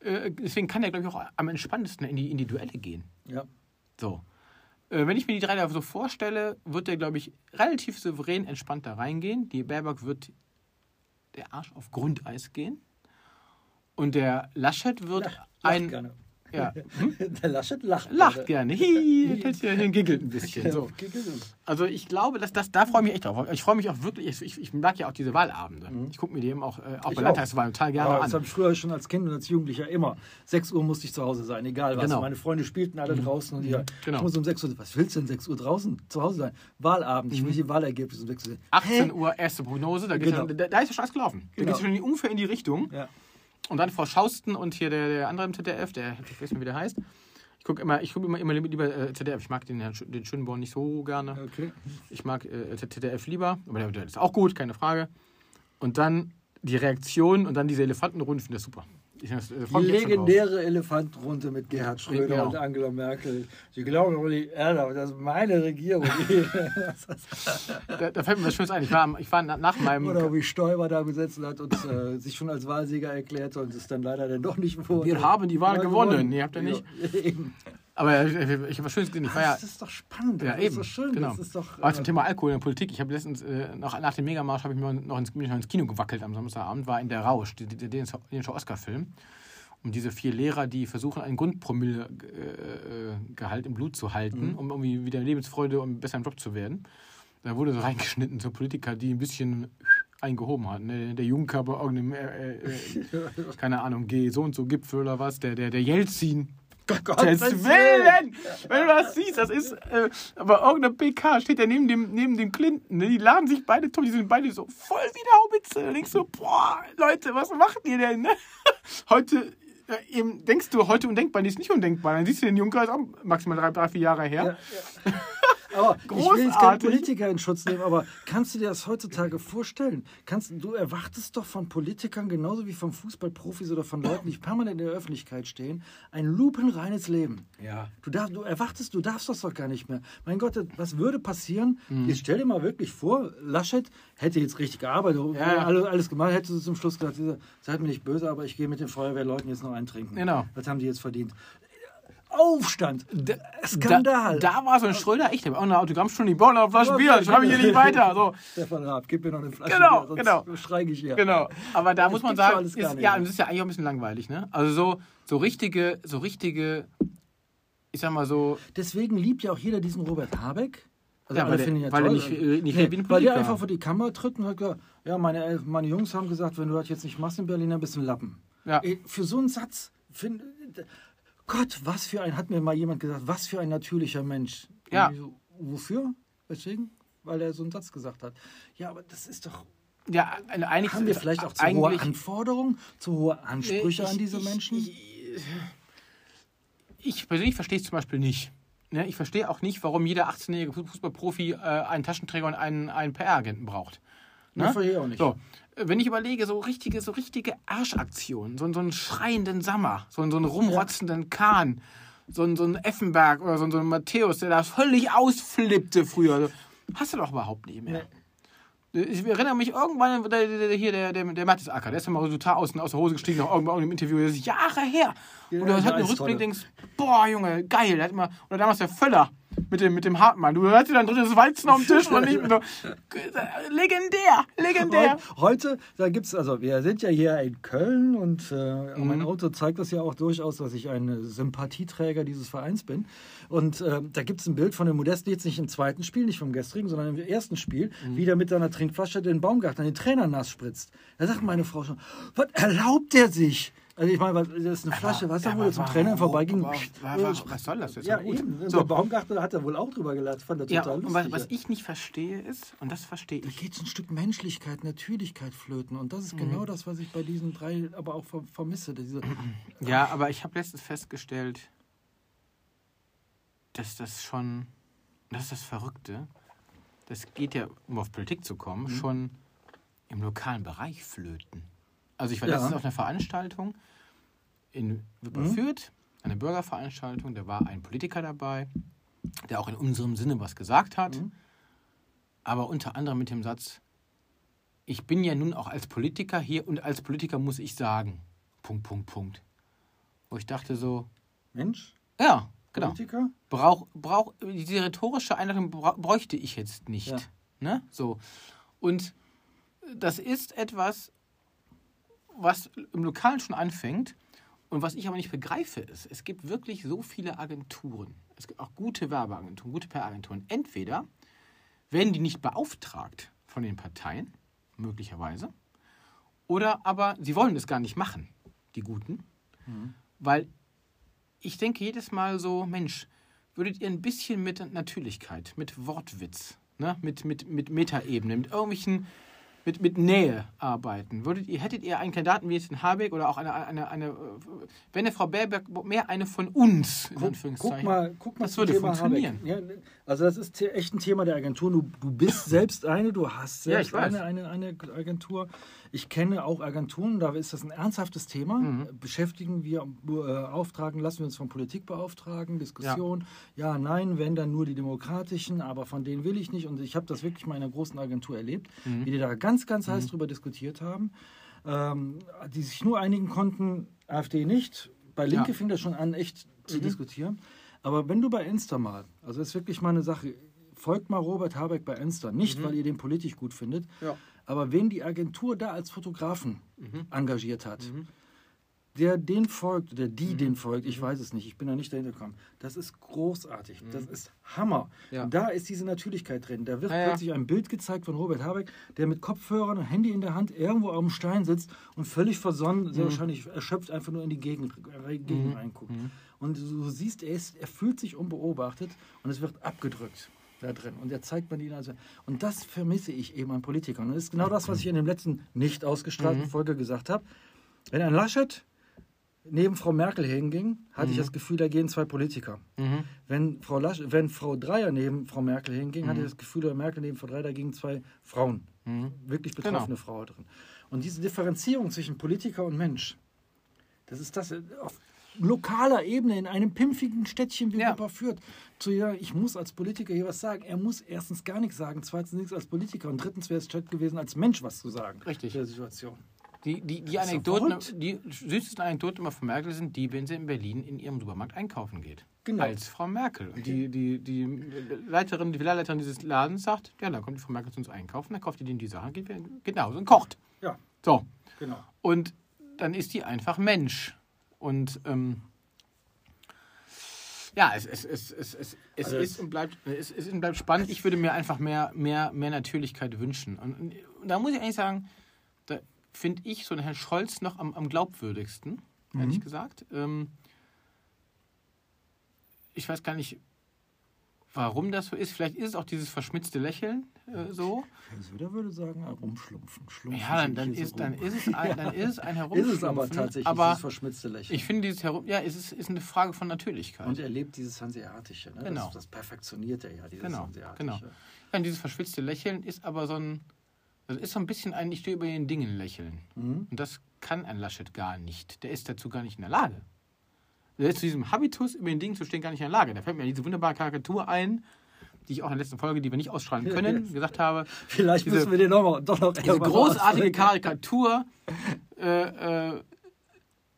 Äh, deswegen kann er, glaube ich, auch am entspanntesten in die, in die Duelle gehen. Ja. So. Äh, wenn ich mir die drei da so vorstelle, wird er, glaube ich, relativ souverän entspannt da reingehen. Die Baerbock wird der Arsch auf Grundeis gehen. Und der Laschet wird Lacht ein. gerne. Ja, Der Laschet lacht, lacht gerne. Hi, Tätchen, giggelt ein bisschen. So. Also ich glaube, dass das, da freue ich mich echt drauf. Ich freue mich auch wirklich, ich, ich mag ja auch diese Wahlabende. Ich gucke mir die eben auch, äh, auch Ich bei. Landtagswahlen total gerne Ja, an. das habe ich früher schon als Kind und als Jugendlicher immer. 6 Uhr musste ich zu Hause sein, egal was. Genau. Meine Freunde spielten alle draußen und ich, Genau. ich muss um 6 Uhr. Was willst du denn 6 Uhr draußen zu Hause sein? Wahlabend, ich will die Wahlergebnisse um 6 Uhr. 18 Hä? Uhr erste Prognose, da, Genau. schon, da, da ist ja schon alles gelaufen. Da Genau. geht es schon in- ungefähr in die Richtung. Ja. Und dann Frau Schausten und hier der, der andere im ZDF, der, ich weiß nicht, wie der heißt. Ich gucke immer, ich guck immer, immer lieber äh, ZDF. Ich mag den, den Schönborn nicht so gerne. Okay. Ich mag äh, ZDF lieber, aber der, der ist auch gut, keine Frage. Und dann die Reaktion und dann diese Elefantenrunde, ich finde das super. Äh, Die drauf. legendäre Elefantenrunde mit Gerhard Schröder Genau. und Angela Merkel. Sie glauben doch nicht, das ist meine Regierung. Da, da fällt mir was Schönes ein. Ich war, ich war na- nach meinem. Oder wie Stoiber da gesessen hat und äh, sich schon als Wahlsieger erklärte und es dann leider dann doch nicht wurde. Wir haben die Wahl Ja, gewonnen. Nee, habt ihr nicht? Aber äh, ich habe was Schönes gesehen. Ich war ja. Das ist doch spannend. Ja, das eben. ist doch schön. Genau. Das ist doch, Aber zum äh, Thema Alkohol in der Politik. Ich habe letztens, äh, nach, nach dem Megamarsch, habe ich mir noch ins, bin ich noch ins Kino gewackelt am Samstagabend, war in der Rausch, der dänische Oscar-Film. Um diese vier Lehrer, die versuchen, einen Grundpromille-Gehalt im Blut zu halten, Mhm. um irgendwie wieder Lebensfreude und besser im Job zu werden. Da wurde so reingeschnitten zu Politiker, die ein bisschen eingehoben hatten. Ne? Der Juncker bei irgendeinem, äh, äh, äh, keine Ahnung, G, so und so Gipfel oder was, der, der, der Jelzin. Gott Gottes Willen! Wenn du das siehst, das ist. Äh, aber irgendeine PK steht ja neben dem, neben dem Clinton. Ne? Die laden sich beide tot, die sind beide so voll wie eine Haubitze. Und denkst so, boah, Leute, was macht ihr denn? Ne? Heute. Ja, eben denkst du heute undenkbar, die ist nicht undenkbar. Dann siehst du den Juncker, ist auch maximal drei, drei vier Jahre her. Ja, ja. Aber ich will jetzt keinen. Politiker in Schutz nehmen, aber kannst du dir das heutzutage vorstellen? Kannst, du erwartest doch von Politikern genauso wie von Fußballprofis oder von Leuten, die permanent in der Öffentlichkeit stehen, ein lupenreines Leben. Ja. Du, darf, du erwartest, du darfst das doch gar nicht mehr. Mein Gott, was würde passieren? Mhm. Jetzt stell dir mal wirklich vor, Laschet hätte jetzt richtig gearbeitet, Ja, alles, alles gemacht, hätte zum Schluss gesagt, seid mir nicht böse, aber ich gehe mit den Feuerwehrleuten jetzt noch eintrinken. Genau. Was haben die jetzt verdient? Aufstand! Da, Skandal! Da, da war so ein Schröder, ich habe auch eine Autogrammstunde, die bauen eine Flasche Bier, schreibe ich hier nicht weiter. So. Stefan Raab, gib mir noch eine Flasche Genau, Bier, sonst genau. streike ich hier. Genau. Aber da Das muss man sagen, ist, nicht ja, das ist ja eigentlich auch ein bisschen langweilig, ne? Also so, so richtige, so richtige, ich sag mal so, Deswegen liebt ja auch jeder diesen Robert Habeck. Also Ja, weil der- ja weil er nicht, äh, nicht nee, Weil der einfach vor die Kamera tritt und hat gesagt, ja, meine, meine Jungs haben gesagt, wenn du das jetzt nicht machst in Berlin, dann bist du ein Lappen. Ja. Ey, Für so einen Satz, find, Gott, was für ein, hat mir mal jemand gesagt, was für ein natürlicher Mensch. Ja. Ich So, wofür? Weswegen? Weil er so einen Satz gesagt hat. Ja, aber das ist doch. ja, eigentlich Haben wir vielleicht auch zu hohe Anforderungen, zu hohe Ansprüche Nee, an diese ich, Menschen? Ich, ich, ich persönlich verstehe es zum Beispiel nicht. Ne? Ich verstehe auch nicht, warum jeder 18-jährige Fußballprofi äh, einen Taschenträger und einen, einen PR-Agenten braucht. Ja, verstehe ich auch nicht. So, wenn ich überlege, so richtige, so richtige Arschaktionen, so, so einen schreienden Sammer, so, so einen rumrotzenden Kahn, so, einen- so einen Effenberg oder so, so einen Matthäus, der da völlig ausflippte früher. Hast du doch überhaupt nicht mehr. Ich erinnere mich irgendwann, der, der, der, hier, der, der, der Mertesacker, der ist dann mal so total aus, aus der Hose gestiegen, nach irgendwann im Interview, das ist Jahre her. Ja, und du hast halt einen. Rückblick denkst, boah, Junge, geil. Der hat immer, oder damals der Völler mit dem, mit dem Hartmann. Du hast dir dann drittes Weizen auf dem Tisch und nicht so. Legendär, legendär. Heu- Heute, da gibt es, also wir sind ja hier in Köln und äh, Mhm. mein Auto zeigt das ja auch durchaus, dass ich ein Sympathieträger dieses Vereins bin. Und äh, da gibt es ein Bild von dem Modest, jetzt nicht im zweiten Spiel, nicht vom gestrigen, sondern im ersten Spiel, Mhm. wie der mit seiner Trinkflasche den Baumgarten, den Trainer nass spritzt. Da sagt meine Frau schon, was erlaubt der sich? Also ich meine, was- das ist eine Flasche Wasser, Ja, wo er zum warum? vorbeiging. Aber was- soll das jetzt? Ja, eben. So. Der Baumgarten hat er wohl auch drüber gelacht, fand er Ja, total und lustig. was, was ich nicht verstehe ist, und das verstehe Da ich, geht ein Stück Menschlichkeit, Natürlichkeit flöten. Und das ist Mhm. genau das, was ich bei diesen drei aber auch ver vermisse. Diese, Ja, aber ich habe letztens festgestellt, dass das schon, das ist das Verrückte, das geht ja, um auf Politik zu kommen, Mhm. schon im lokalen Bereich flöten. Also ich war Ja. letztens auf einer Veranstaltung in Wipperfürth, eine Bürgerveranstaltung, da war ein Politiker dabei, der auch in unserem Sinne was gesagt hat. Mhm. aber unter anderem mit dem Satz, ich bin ja nun auch als Politiker hier und als Politiker muss ich sagen, Punkt, Punkt, Punkt. Wo ich dachte so, Mensch, ja, genau. Politiker? Brauch, brauch, diese rhetorische Einladung bräuchte ich jetzt nicht. Ja. Ne? So. Und das ist etwas, was im Lokalen schon anfängt und was ich aber nicht begreife, ist, es gibt wirklich so viele Agenturen. Es gibt auch gute Werbeagenturen, gute PR-Agenturen. Entweder werden die nicht beauftragt von den Parteien, möglicherweise, oder aber sie wollen es gar nicht machen, die Guten, weil ich denke jedes Mal so, Mensch, würdet ihr ein bisschen mit Natürlichkeit, mit Wortwitz, ne, mit, mit, mit Metaebene, mit irgendwelchen, mit, mit Nähe arbeiten? Würdet ihr, hättet ihr einen Kandidaten wie jetzt den Habeck oder auch eine, eine, eine, äh, wenn der Frau Baerbock mehr eine von uns, in Guck, Anführungszeichen, guck mal, guck mal das würde Thema funktionieren. Ja, also das ist echt ein Thema der Agentur. Du, du bist selbst eine, du hast Ja, selbst weiß. eine, eine, eine Agentur. Ich kenne auch Agenturen, da ist das ein ernsthaftes Thema. Mhm. Beschäftigen wir, äh, auftragen, lassen wir uns von Politik beauftragen, Diskussion. Ja. nein, wenn dann nur die demokratischen, aber von denen will ich nicht. Und ich habe das wirklich mal in einer großen Agentur erlebt, Mhm. wie die da ganz, ganz heiß drüber diskutiert haben. Ähm, die sich nur einigen konnten, AfD nicht. Bei Linke Ja. fing das schon an, echt zu Mhm. diskutieren. Aber wenn du bei Insta mal, also das ist wirklich mal eine Sache, folgt mal Robert Habeck bei Insta. Nicht, weil ihr den politisch gut findet, Mhm. Ja. Aber wen die Agentur da als Fotografen Mhm. engagiert hat, der den folgt, oder Mhm. die den folgt, ich weiß es nicht, ich bin da nicht dahinter gekommen. Das ist großartig, das ist Hammer. Mhm. Ja. Da ist diese Natürlichkeit drin. Da wird ja. plötzlich ein Bild gezeigt von Robert Habeck, der mit Kopfhörern und Handy in der Hand irgendwo auf dem Stein sitzt und völlig versonnen, Mhm. sehr wahrscheinlich erschöpft einfach nur in die Gegend, äh, Gegend reinguckt. Mhm. Und du siehst, er, ist, er fühlt sich unbeobachtet und es wird abgedrückt da drin. Und er zeigt man ihn also. Und das vermisse ich eben an Politikern. Und das ist genau das, was ich in dem letzten nicht ausgestrahlten Mhm. Folge gesagt habe. Wenn ein Laschet neben Frau Merkel hinging, hatte ich das Gefühl, da gehen zwei Politiker. Mhm. Wenn Frau, Lasch, wenn Frau Dreier neben Frau Merkel hinging, Mhm. hatte ich das Gefühl, da Merkel neben Frau Dreier, da gingen zwei Frauen. Mhm. Wirklich betroffene Genau. Frau drin. Und diese Differenzierung zwischen Politiker und Mensch, das ist das auf lokaler Ebene in einem pimpfigen Städtchen wie Ja. Wupperfürth. Zu sagen, ich muss als Politiker hier was sagen. Er muss erstens gar nichts sagen, zweitens nichts als Politiker und drittens wäre es statt gewesen, als Mensch was zu sagen. Richtig. Der Situation. Die, die, die Anekdoten, die süßesten Anekdoten immer von Merkel sind die, wenn sie in Berlin in ihrem Supermarkt einkaufen geht. Genau. Als Frau Merkel. Und die, die, die Leiterin, die Filialleiterin dieses Ladens sagt, ja, dann kommt die Frau Merkel zu uns einkaufen, dann kauft die denen die Sachen, geht, geht nach Hause und kocht. Ja, So. genau. Und dann ist die einfach Mensch. Und ähm, ja, es, es, es, es, es, es, Also ist und bleibt, es ist und bleibt spannend. Ich würde mir einfach mehr, mehr, mehr Natürlichkeit wünschen. Und, und, da muss ich eigentlich sagen, da finde ich so einen Herrn Scholz noch am, am glaubwürdigsten, ehrlich gesagt. Ähm, ich weiß gar nicht, warum das so ist. Vielleicht ist es auch dieses verschmitzte Lächeln äh, so. Herr Söder würde sagen, herumschlumpfen. Schlumpfen Ja, dann, dann, so ist, dann, ist es ein, dann ist es ein Ist Herumschlumpfen. es aber tatsächlich, aber dieses verschmitzte Lächeln. ich finde dieses Herum... Ja, es ist, ist eine Frage von Natürlichkeit. und er lebt dieses Hanseatische. Ne? Genau. Das, das perfektioniert er ja, dieses Genau, Hanseatische. genau. Ja, dieses verschwitzte Lächeln ist aber so ein... Das ist so ein bisschen ein Ich stehe über den Dingen lächeln. Mhm. Und das kann ein Laschet gar nicht. Der ist dazu gar nicht in der Lage. Der ist zu diesem Habitus, über den Dingen zu stehen, gar nicht in der Lage. Da fällt mir diese wunderbare Karikatur ein, die ich auch in der letzten Folge, die wir nicht ausstrahlen können, gesagt habe. Vielleicht Diese- müssen wir den noch mal, doch noch Diese großartige. Karikatur, äh, äh,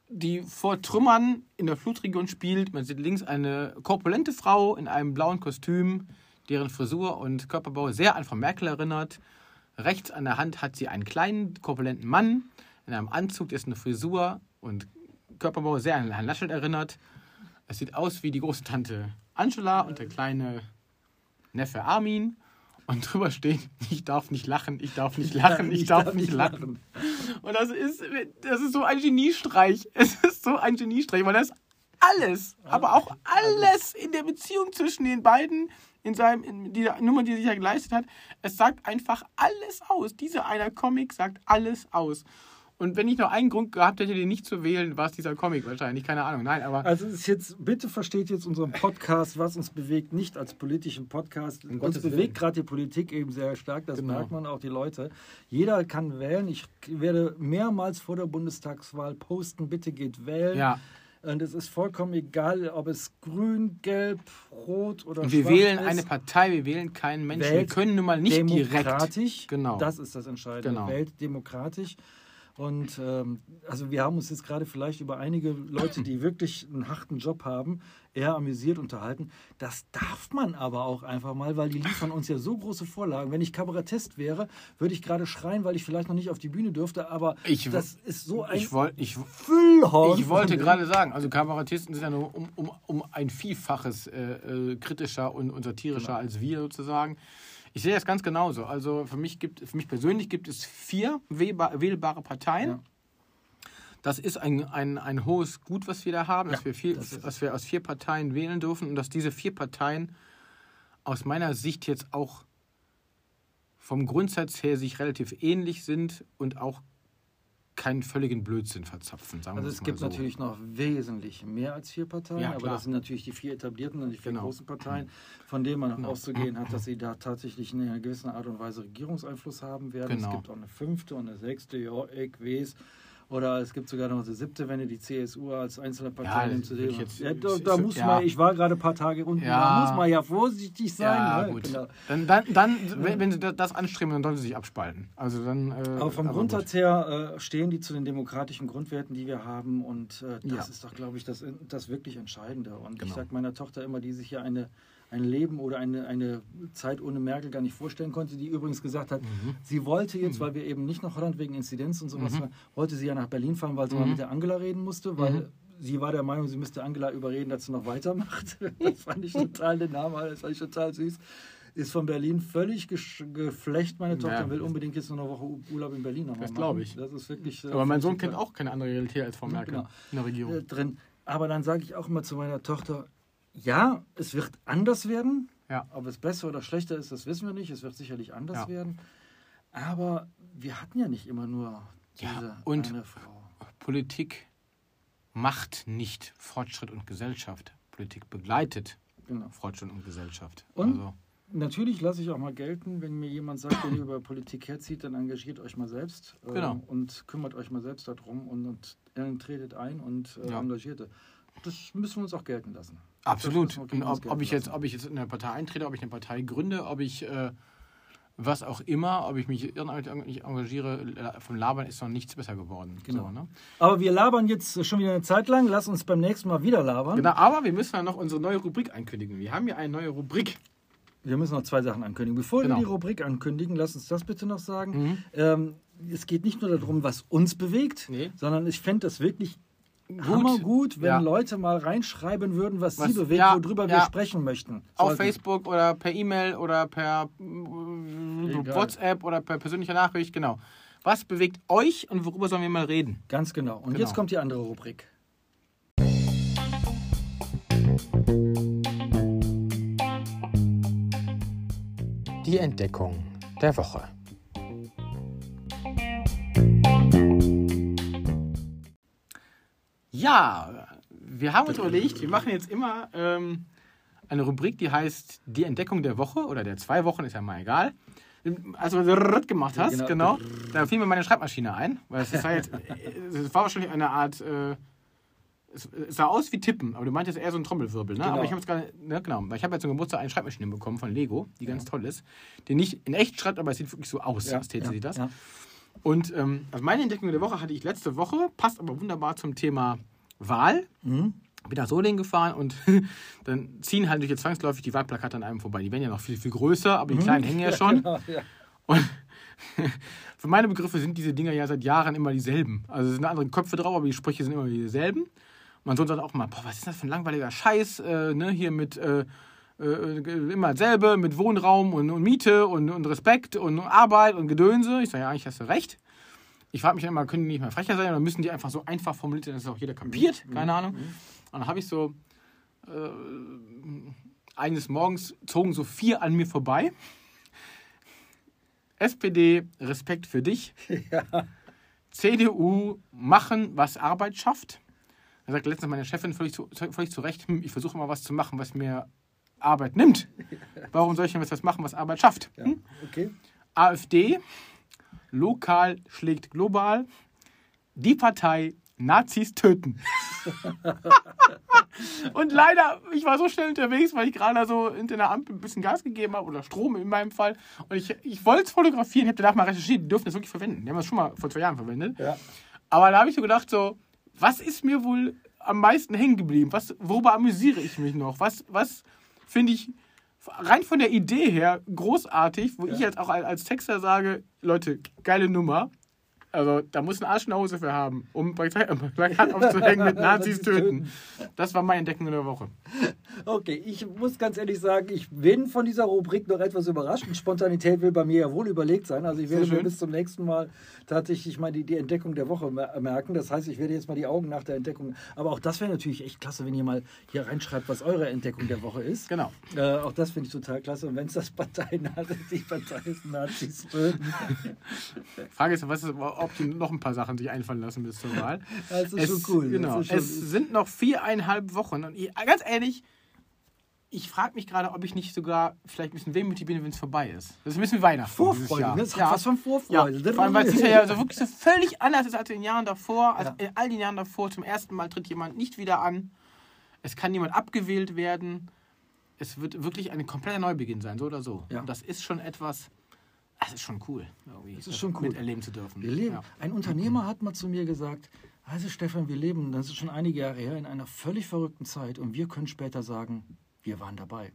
die vor Trümmern in der Flutregion spielt. Man sieht links eine korpulente Frau in einem blauen Kostüm, deren Frisur und Körperbau sehr an Frau Merkel erinnert. Rechts an der Hand hat sie einen kleinen, korpulenten Mann in einem Anzug, dessen Frisur und Körperbau sehr an Herrn Laschet erinnert. Es sieht aus wie die große Tante Angela und der kleine Neffe Armin. Und drüber steht, ich darf nicht lachen, ich darf nicht lachen, ich, darf, nicht lachen. Und das ist, das ist so ein Geniestreich. Es ist so ein Geniestreich, weil das alles, aber auch alles in der Beziehung zwischen den beiden, in seinem, in dieser Nummer, die er sich ja geleistet hat, es sagt einfach alles aus. Dieser einer Comic sagt alles aus. Und wenn ich noch einen Grund gehabt hätte, den nicht zu wählen, war es dieser Comic wahrscheinlich. Keine Ahnung. Nein, aber Also es ist jetzt, bitte versteht jetzt unseren Podcast, was uns bewegt, nicht als politischen Podcast. uns Gottes bewegt Willen. gerade die Politik eben sehr stark, das Genau. merkt man auch die Leute. Jeder kann wählen. Ich werde mehrmals vor der Bundestagswahl posten, bitte geht wählen. ja, Und es ist vollkommen egal, ob es grün, gelb, rot oder Und wir schwarz wählen ist. eine Partei, wir wählen keinen Menschen. wir Wählt können nun mal nicht direkt. demokratisch. Genau. Das ist das Entscheidende. Genau. Wählt demokratisch. Und ähm, also wir haben uns jetzt gerade vielleicht über einige Leute, die wirklich einen harten Job haben, eher amüsiert unterhalten. Das darf man aber auch einfach mal, weil die liefern uns ja so große Vorlagen. Wenn ich Kabarettist wäre, würde ich gerade schreien, weil ich vielleicht noch nicht auf die Bühne dürfte. Aber Ich- das ist so ein Ich, woll, ich, Füllhorn. ich wollte gerade sagen, also Kabarettisten sind ja nur um, um, um ein Vielfaches äh, äh, kritischer und, und satirischer Genau. als wir sozusagen. Ich sehe das ganz genauso. Also für mich, gibt, für mich persönlich gibt es vier wählba- wählbare Parteien. Ja. Das ist ein, ein, ein hohes Gut, was wir da haben, dass, Ja, wir vier, das dass wir aus vier Parteien wählen dürfen und dass diese vier Parteien aus meiner Sicht jetzt auch vom Grundsatz her sich relativ ähnlich sind und auch keinen völligen Blödsinn verzapfen. Sagen Also es gibt so. natürlich noch wesentlich mehr als vier Parteien, Ja, aber das sind natürlich die vier etablierten und die vier Genau. großen Parteien, von denen man auch Genau. auszugehen hat, dass sie da tatsächlich in einer gewissen Art und Weise Regierungseinfluss haben werden. Genau. Es gibt auch eine fünfte und eine sechste, ja, ich weiß. Oder es gibt sogar noch eine siebte, wenn ihr die CSU als einzelne Partei Ja, nimmt. ich ja, da, da muss ja. man, ich war gerade ein paar Tage unten, Ja. da muss man ja vorsichtig sein. Ja, ne? gut. Genau. Dann, dann, dann wenn, wenn sie da- das anstreben, dann sollen sie sich abspalten. Also dann, äh, Aber vom gut. Grundsatz her äh, stehen die zu den demokratischen Grundwerten, die wir haben. Und äh, das ist doch, glaube ich, das, das wirklich Entscheidende. Und ich Genau. sage meiner Tochter immer, die sich hier eine, ein Leben oder eine, eine Zeit ohne Merkel gar nicht vorstellen konnte, die übrigens gesagt hat, Mhm. sie wollte jetzt, weil wir eben nicht nach Holland wegen Inzidenz und sowas, waren, wollte sie ja nach Berlin fahren, weil sie Mhm. mal mit der Angela reden musste, weil sie war der Meinung, sie müsste Angela überreden, dass sie noch weitermacht. Das fand ich total den Namen, das fand ich total süß. Ist von Berlin völlig geflecht, meine Tochter Ja. will unbedingt jetzt nur eine Woche Urlaub in Berlin nochmal Das machen. glaub ich. Das ist wirklich. äh, Aber mein Sohn kennt auch keine andere Realität als Frau Merkel genau. in der äh, Regierung. drin. Aber dann sage ich auch immer zu meiner Tochter, ja, es wird anders werden. Ja. Ob es besser oder schlechter ist, das wissen wir nicht. Es wird sicherlich anders Ja. werden. Aber wir hatten ja nicht immer nur diese Ja, und- eine Frau. Politik macht nicht Fortschritt und Gesellschaft. Politik begleitet Genau. Fortschritt und Gesellschaft. Und? Also, Natürlich lasse ich auch mal gelten, wenn mir jemand sagt, wenn ihr über Politik herzieht, dann engagiert euch mal selbst äh, Genau. und kümmert euch mal selbst darum und, und äh, tretet ein und äh, Ja. engagiert. Das müssen wir uns auch gelten lassen. Absolut. Und ob, ob, ich jetzt, ob ich jetzt in eine Partei eintrete, ob ich eine Partei gründe, ob ich äh, was auch immer, ob ich mich irgendwie engagiere, vom Labern ist noch nichts besser geworden. Genau. So, ne? Aber wir labern jetzt schon wieder eine Zeit lang. Lass uns beim nächsten Mal wieder labern. Genau, aber wir müssen ja noch unsere neue Rubrik ankündigen. Wir haben ja eine neue Rubrik. Wir müssen noch zwei Sachen ankündigen. Bevor Genau. wir die Rubrik ankündigen, lass uns das bitte noch sagen. Mhm. Ähm, es geht nicht nur darum, was uns bewegt, Nee. sondern ich fände das wirklich hammergut, wenn Ja. Leute mal reinschreiben würden, was, Was- sie bewegt, ja, worüber wir sprechen möchten. Auf Sollten- Facebook oder per E-Mail oder per äh, Egal. WhatsApp oder per persönlicher Nachricht, genau. Was bewegt euch und worüber sollen wir mal reden? Ganz genau. Und Genau. jetzt kommt die andere Rubrik. Die Entdeckung der Woche. Ja, wir haben uns überlegt, wir machen jetzt immer ähm, eine Rubrik, die heißt Die Entdeckung der Woche oder der zwei Wochen, ist ja mal egal. Als du das gemacht hast, Ja, genau, genau. da fiel mir meine Schreibmaschine ein, weil es, ist halt, es war wahrscheinlich eine Art, äh, es, sah aus wie Tippen, aber du meintest eher so ein Trommelwirbel, ne? Genau. Aber ich habe jetzt gerade, ne, genau, weil ich habe jetzt zum Geburtstag eine Schreibmaschine bekommen von Lego, die ganz toll ist, die nicht in echt schreibt, aber es sieht wirklich so aus, als täte sie das. Ja. Und ähm, also meine Entdeckung der Woche hatte ich letzte Woche, passt aber wunderbar zum Thema Wahl. Mhm. Bin nach Solingen gefahren und dann ziehen halt durch zwangsläufig die Wahlplakate an einem vorbei. Die werden ja noch viel, viel größer, aber die kleinen hängen ja schon. Genau, ja. Und für meine Begriffe sind diese Dinger ja seit Jahren immer dieselben. Also es sind andere Köpfe drauf, aber die Sprüche sind immer dieselben. Mein Sohn sagt auch mal, boah, was ist das für ein langweiliger Scheiß, äh, ne, hier mit äh, äh, immer dasselbe, mit Wohnraum und, und Miete und, und Respekt und Arbeit und Gedönse. Ich sage, ja, eigentlich hast du recht. Ich frage mich dann immer, können die nicht mal frecher sein oder müssen die einfach so einfach formuliert sein, dass es auch jeder kapiert? Keine Ahnung. Und dann habe ich so äh, eines Morgens zogen so vier an mir vorbei. SPD, Respekt für dich. CDU, machen, was Arbeit schafft. Da sagt letztens meine Chefin völlig zu, völlig zu Recht, hm, ich versuche immer was zu machen, was mir Arbeit nimmt. Warum soll ich denn was machen, was Arbeit schafft? Ja. Hm? Okay. AfD, lokal schlägt global. Die Partei Nazis töten. und leider, ich war so schnell unterwegs, weil ich gerade so hinter der Ampel ein bisschen Gas gegeben habe oder Strom in meinem Fall. Und ich, ich wollte es fotografieren, ich habe danach mal recherchiert, die dürfen das wirklich verwenden. Die haben das schon mal vor zwei Jahren verwendet. Ja. Aber da habe ich so gedacht, so, was ist mir wohl am meisten hängen geblieben? Was, worüber amüsiere ich mich noch? Was, was finde ich rein von der Idee her großartig, wo ich jetzt auch als, Texter sage, Leute, geile Nummer. Also da muss ein Arsch eine Hose für haben, um Plakat aufzuhängen mit Nazis töten. Das war meine Entdeckung in der Woche. Okay, ich muss ganz ehrlich sagen, ich bin von dieser Rubrik noch etwas überrascht. Und Spontanität will bei mir ja wohl überlegt sein. Also ich werde mir bis zum nächsten Mal tatsächlich mal die, die Entdeckung der Woche merken. Das heißt, ich werde jetzt mal die Augen nach der Entdeckung. Aber auch das wäre natürlich echt klasse, wenn ihr mal hier reinschreibt, was eure Entdeckung der Woche ist. Genau. Äh, auch das finde ich total klasse. Und wenn es das Partei die Partei ist Nazis. Frage ist, was ist, ob die noch ein paar Sachen sich einfallen lassen bis zur Wahl. Das ist es, schon cool. Genau. Schon es sind noch viereinhalb Wochen. Und ich, ganz ehrlich, ich frage mich gerade, ob ich nicht sogar vielleicht ein bisschen wehmütig bin, wenn es vorbei ist. Das ist ein bisschen Weihnachten. Vorfreude, das ist ja. was von Vorfreude. Ja. Vor allem, weil es ja also wirklich so völlig anders ist als in den Jahren davor. Also ja. in all den Jahren davor, zum ersten Mal tritt jemand nicht wieder an. Es kann niemand abgewählt werden. Es wird wirklich ein kompletter Neubeginn sein, so oder so. Ja. Und das ist schon etwas, das ist schon cool, irgendwie, das ist schon cool. miterleben zu dürfen. Wir leben. Ja. Ein Unternehmer hat mal zu mir gesagt, also Stefan, wir leben, das ist schon einige Jahre her, in einer völlig verrückten Zeit und wir können später sagen, wir waren dabei.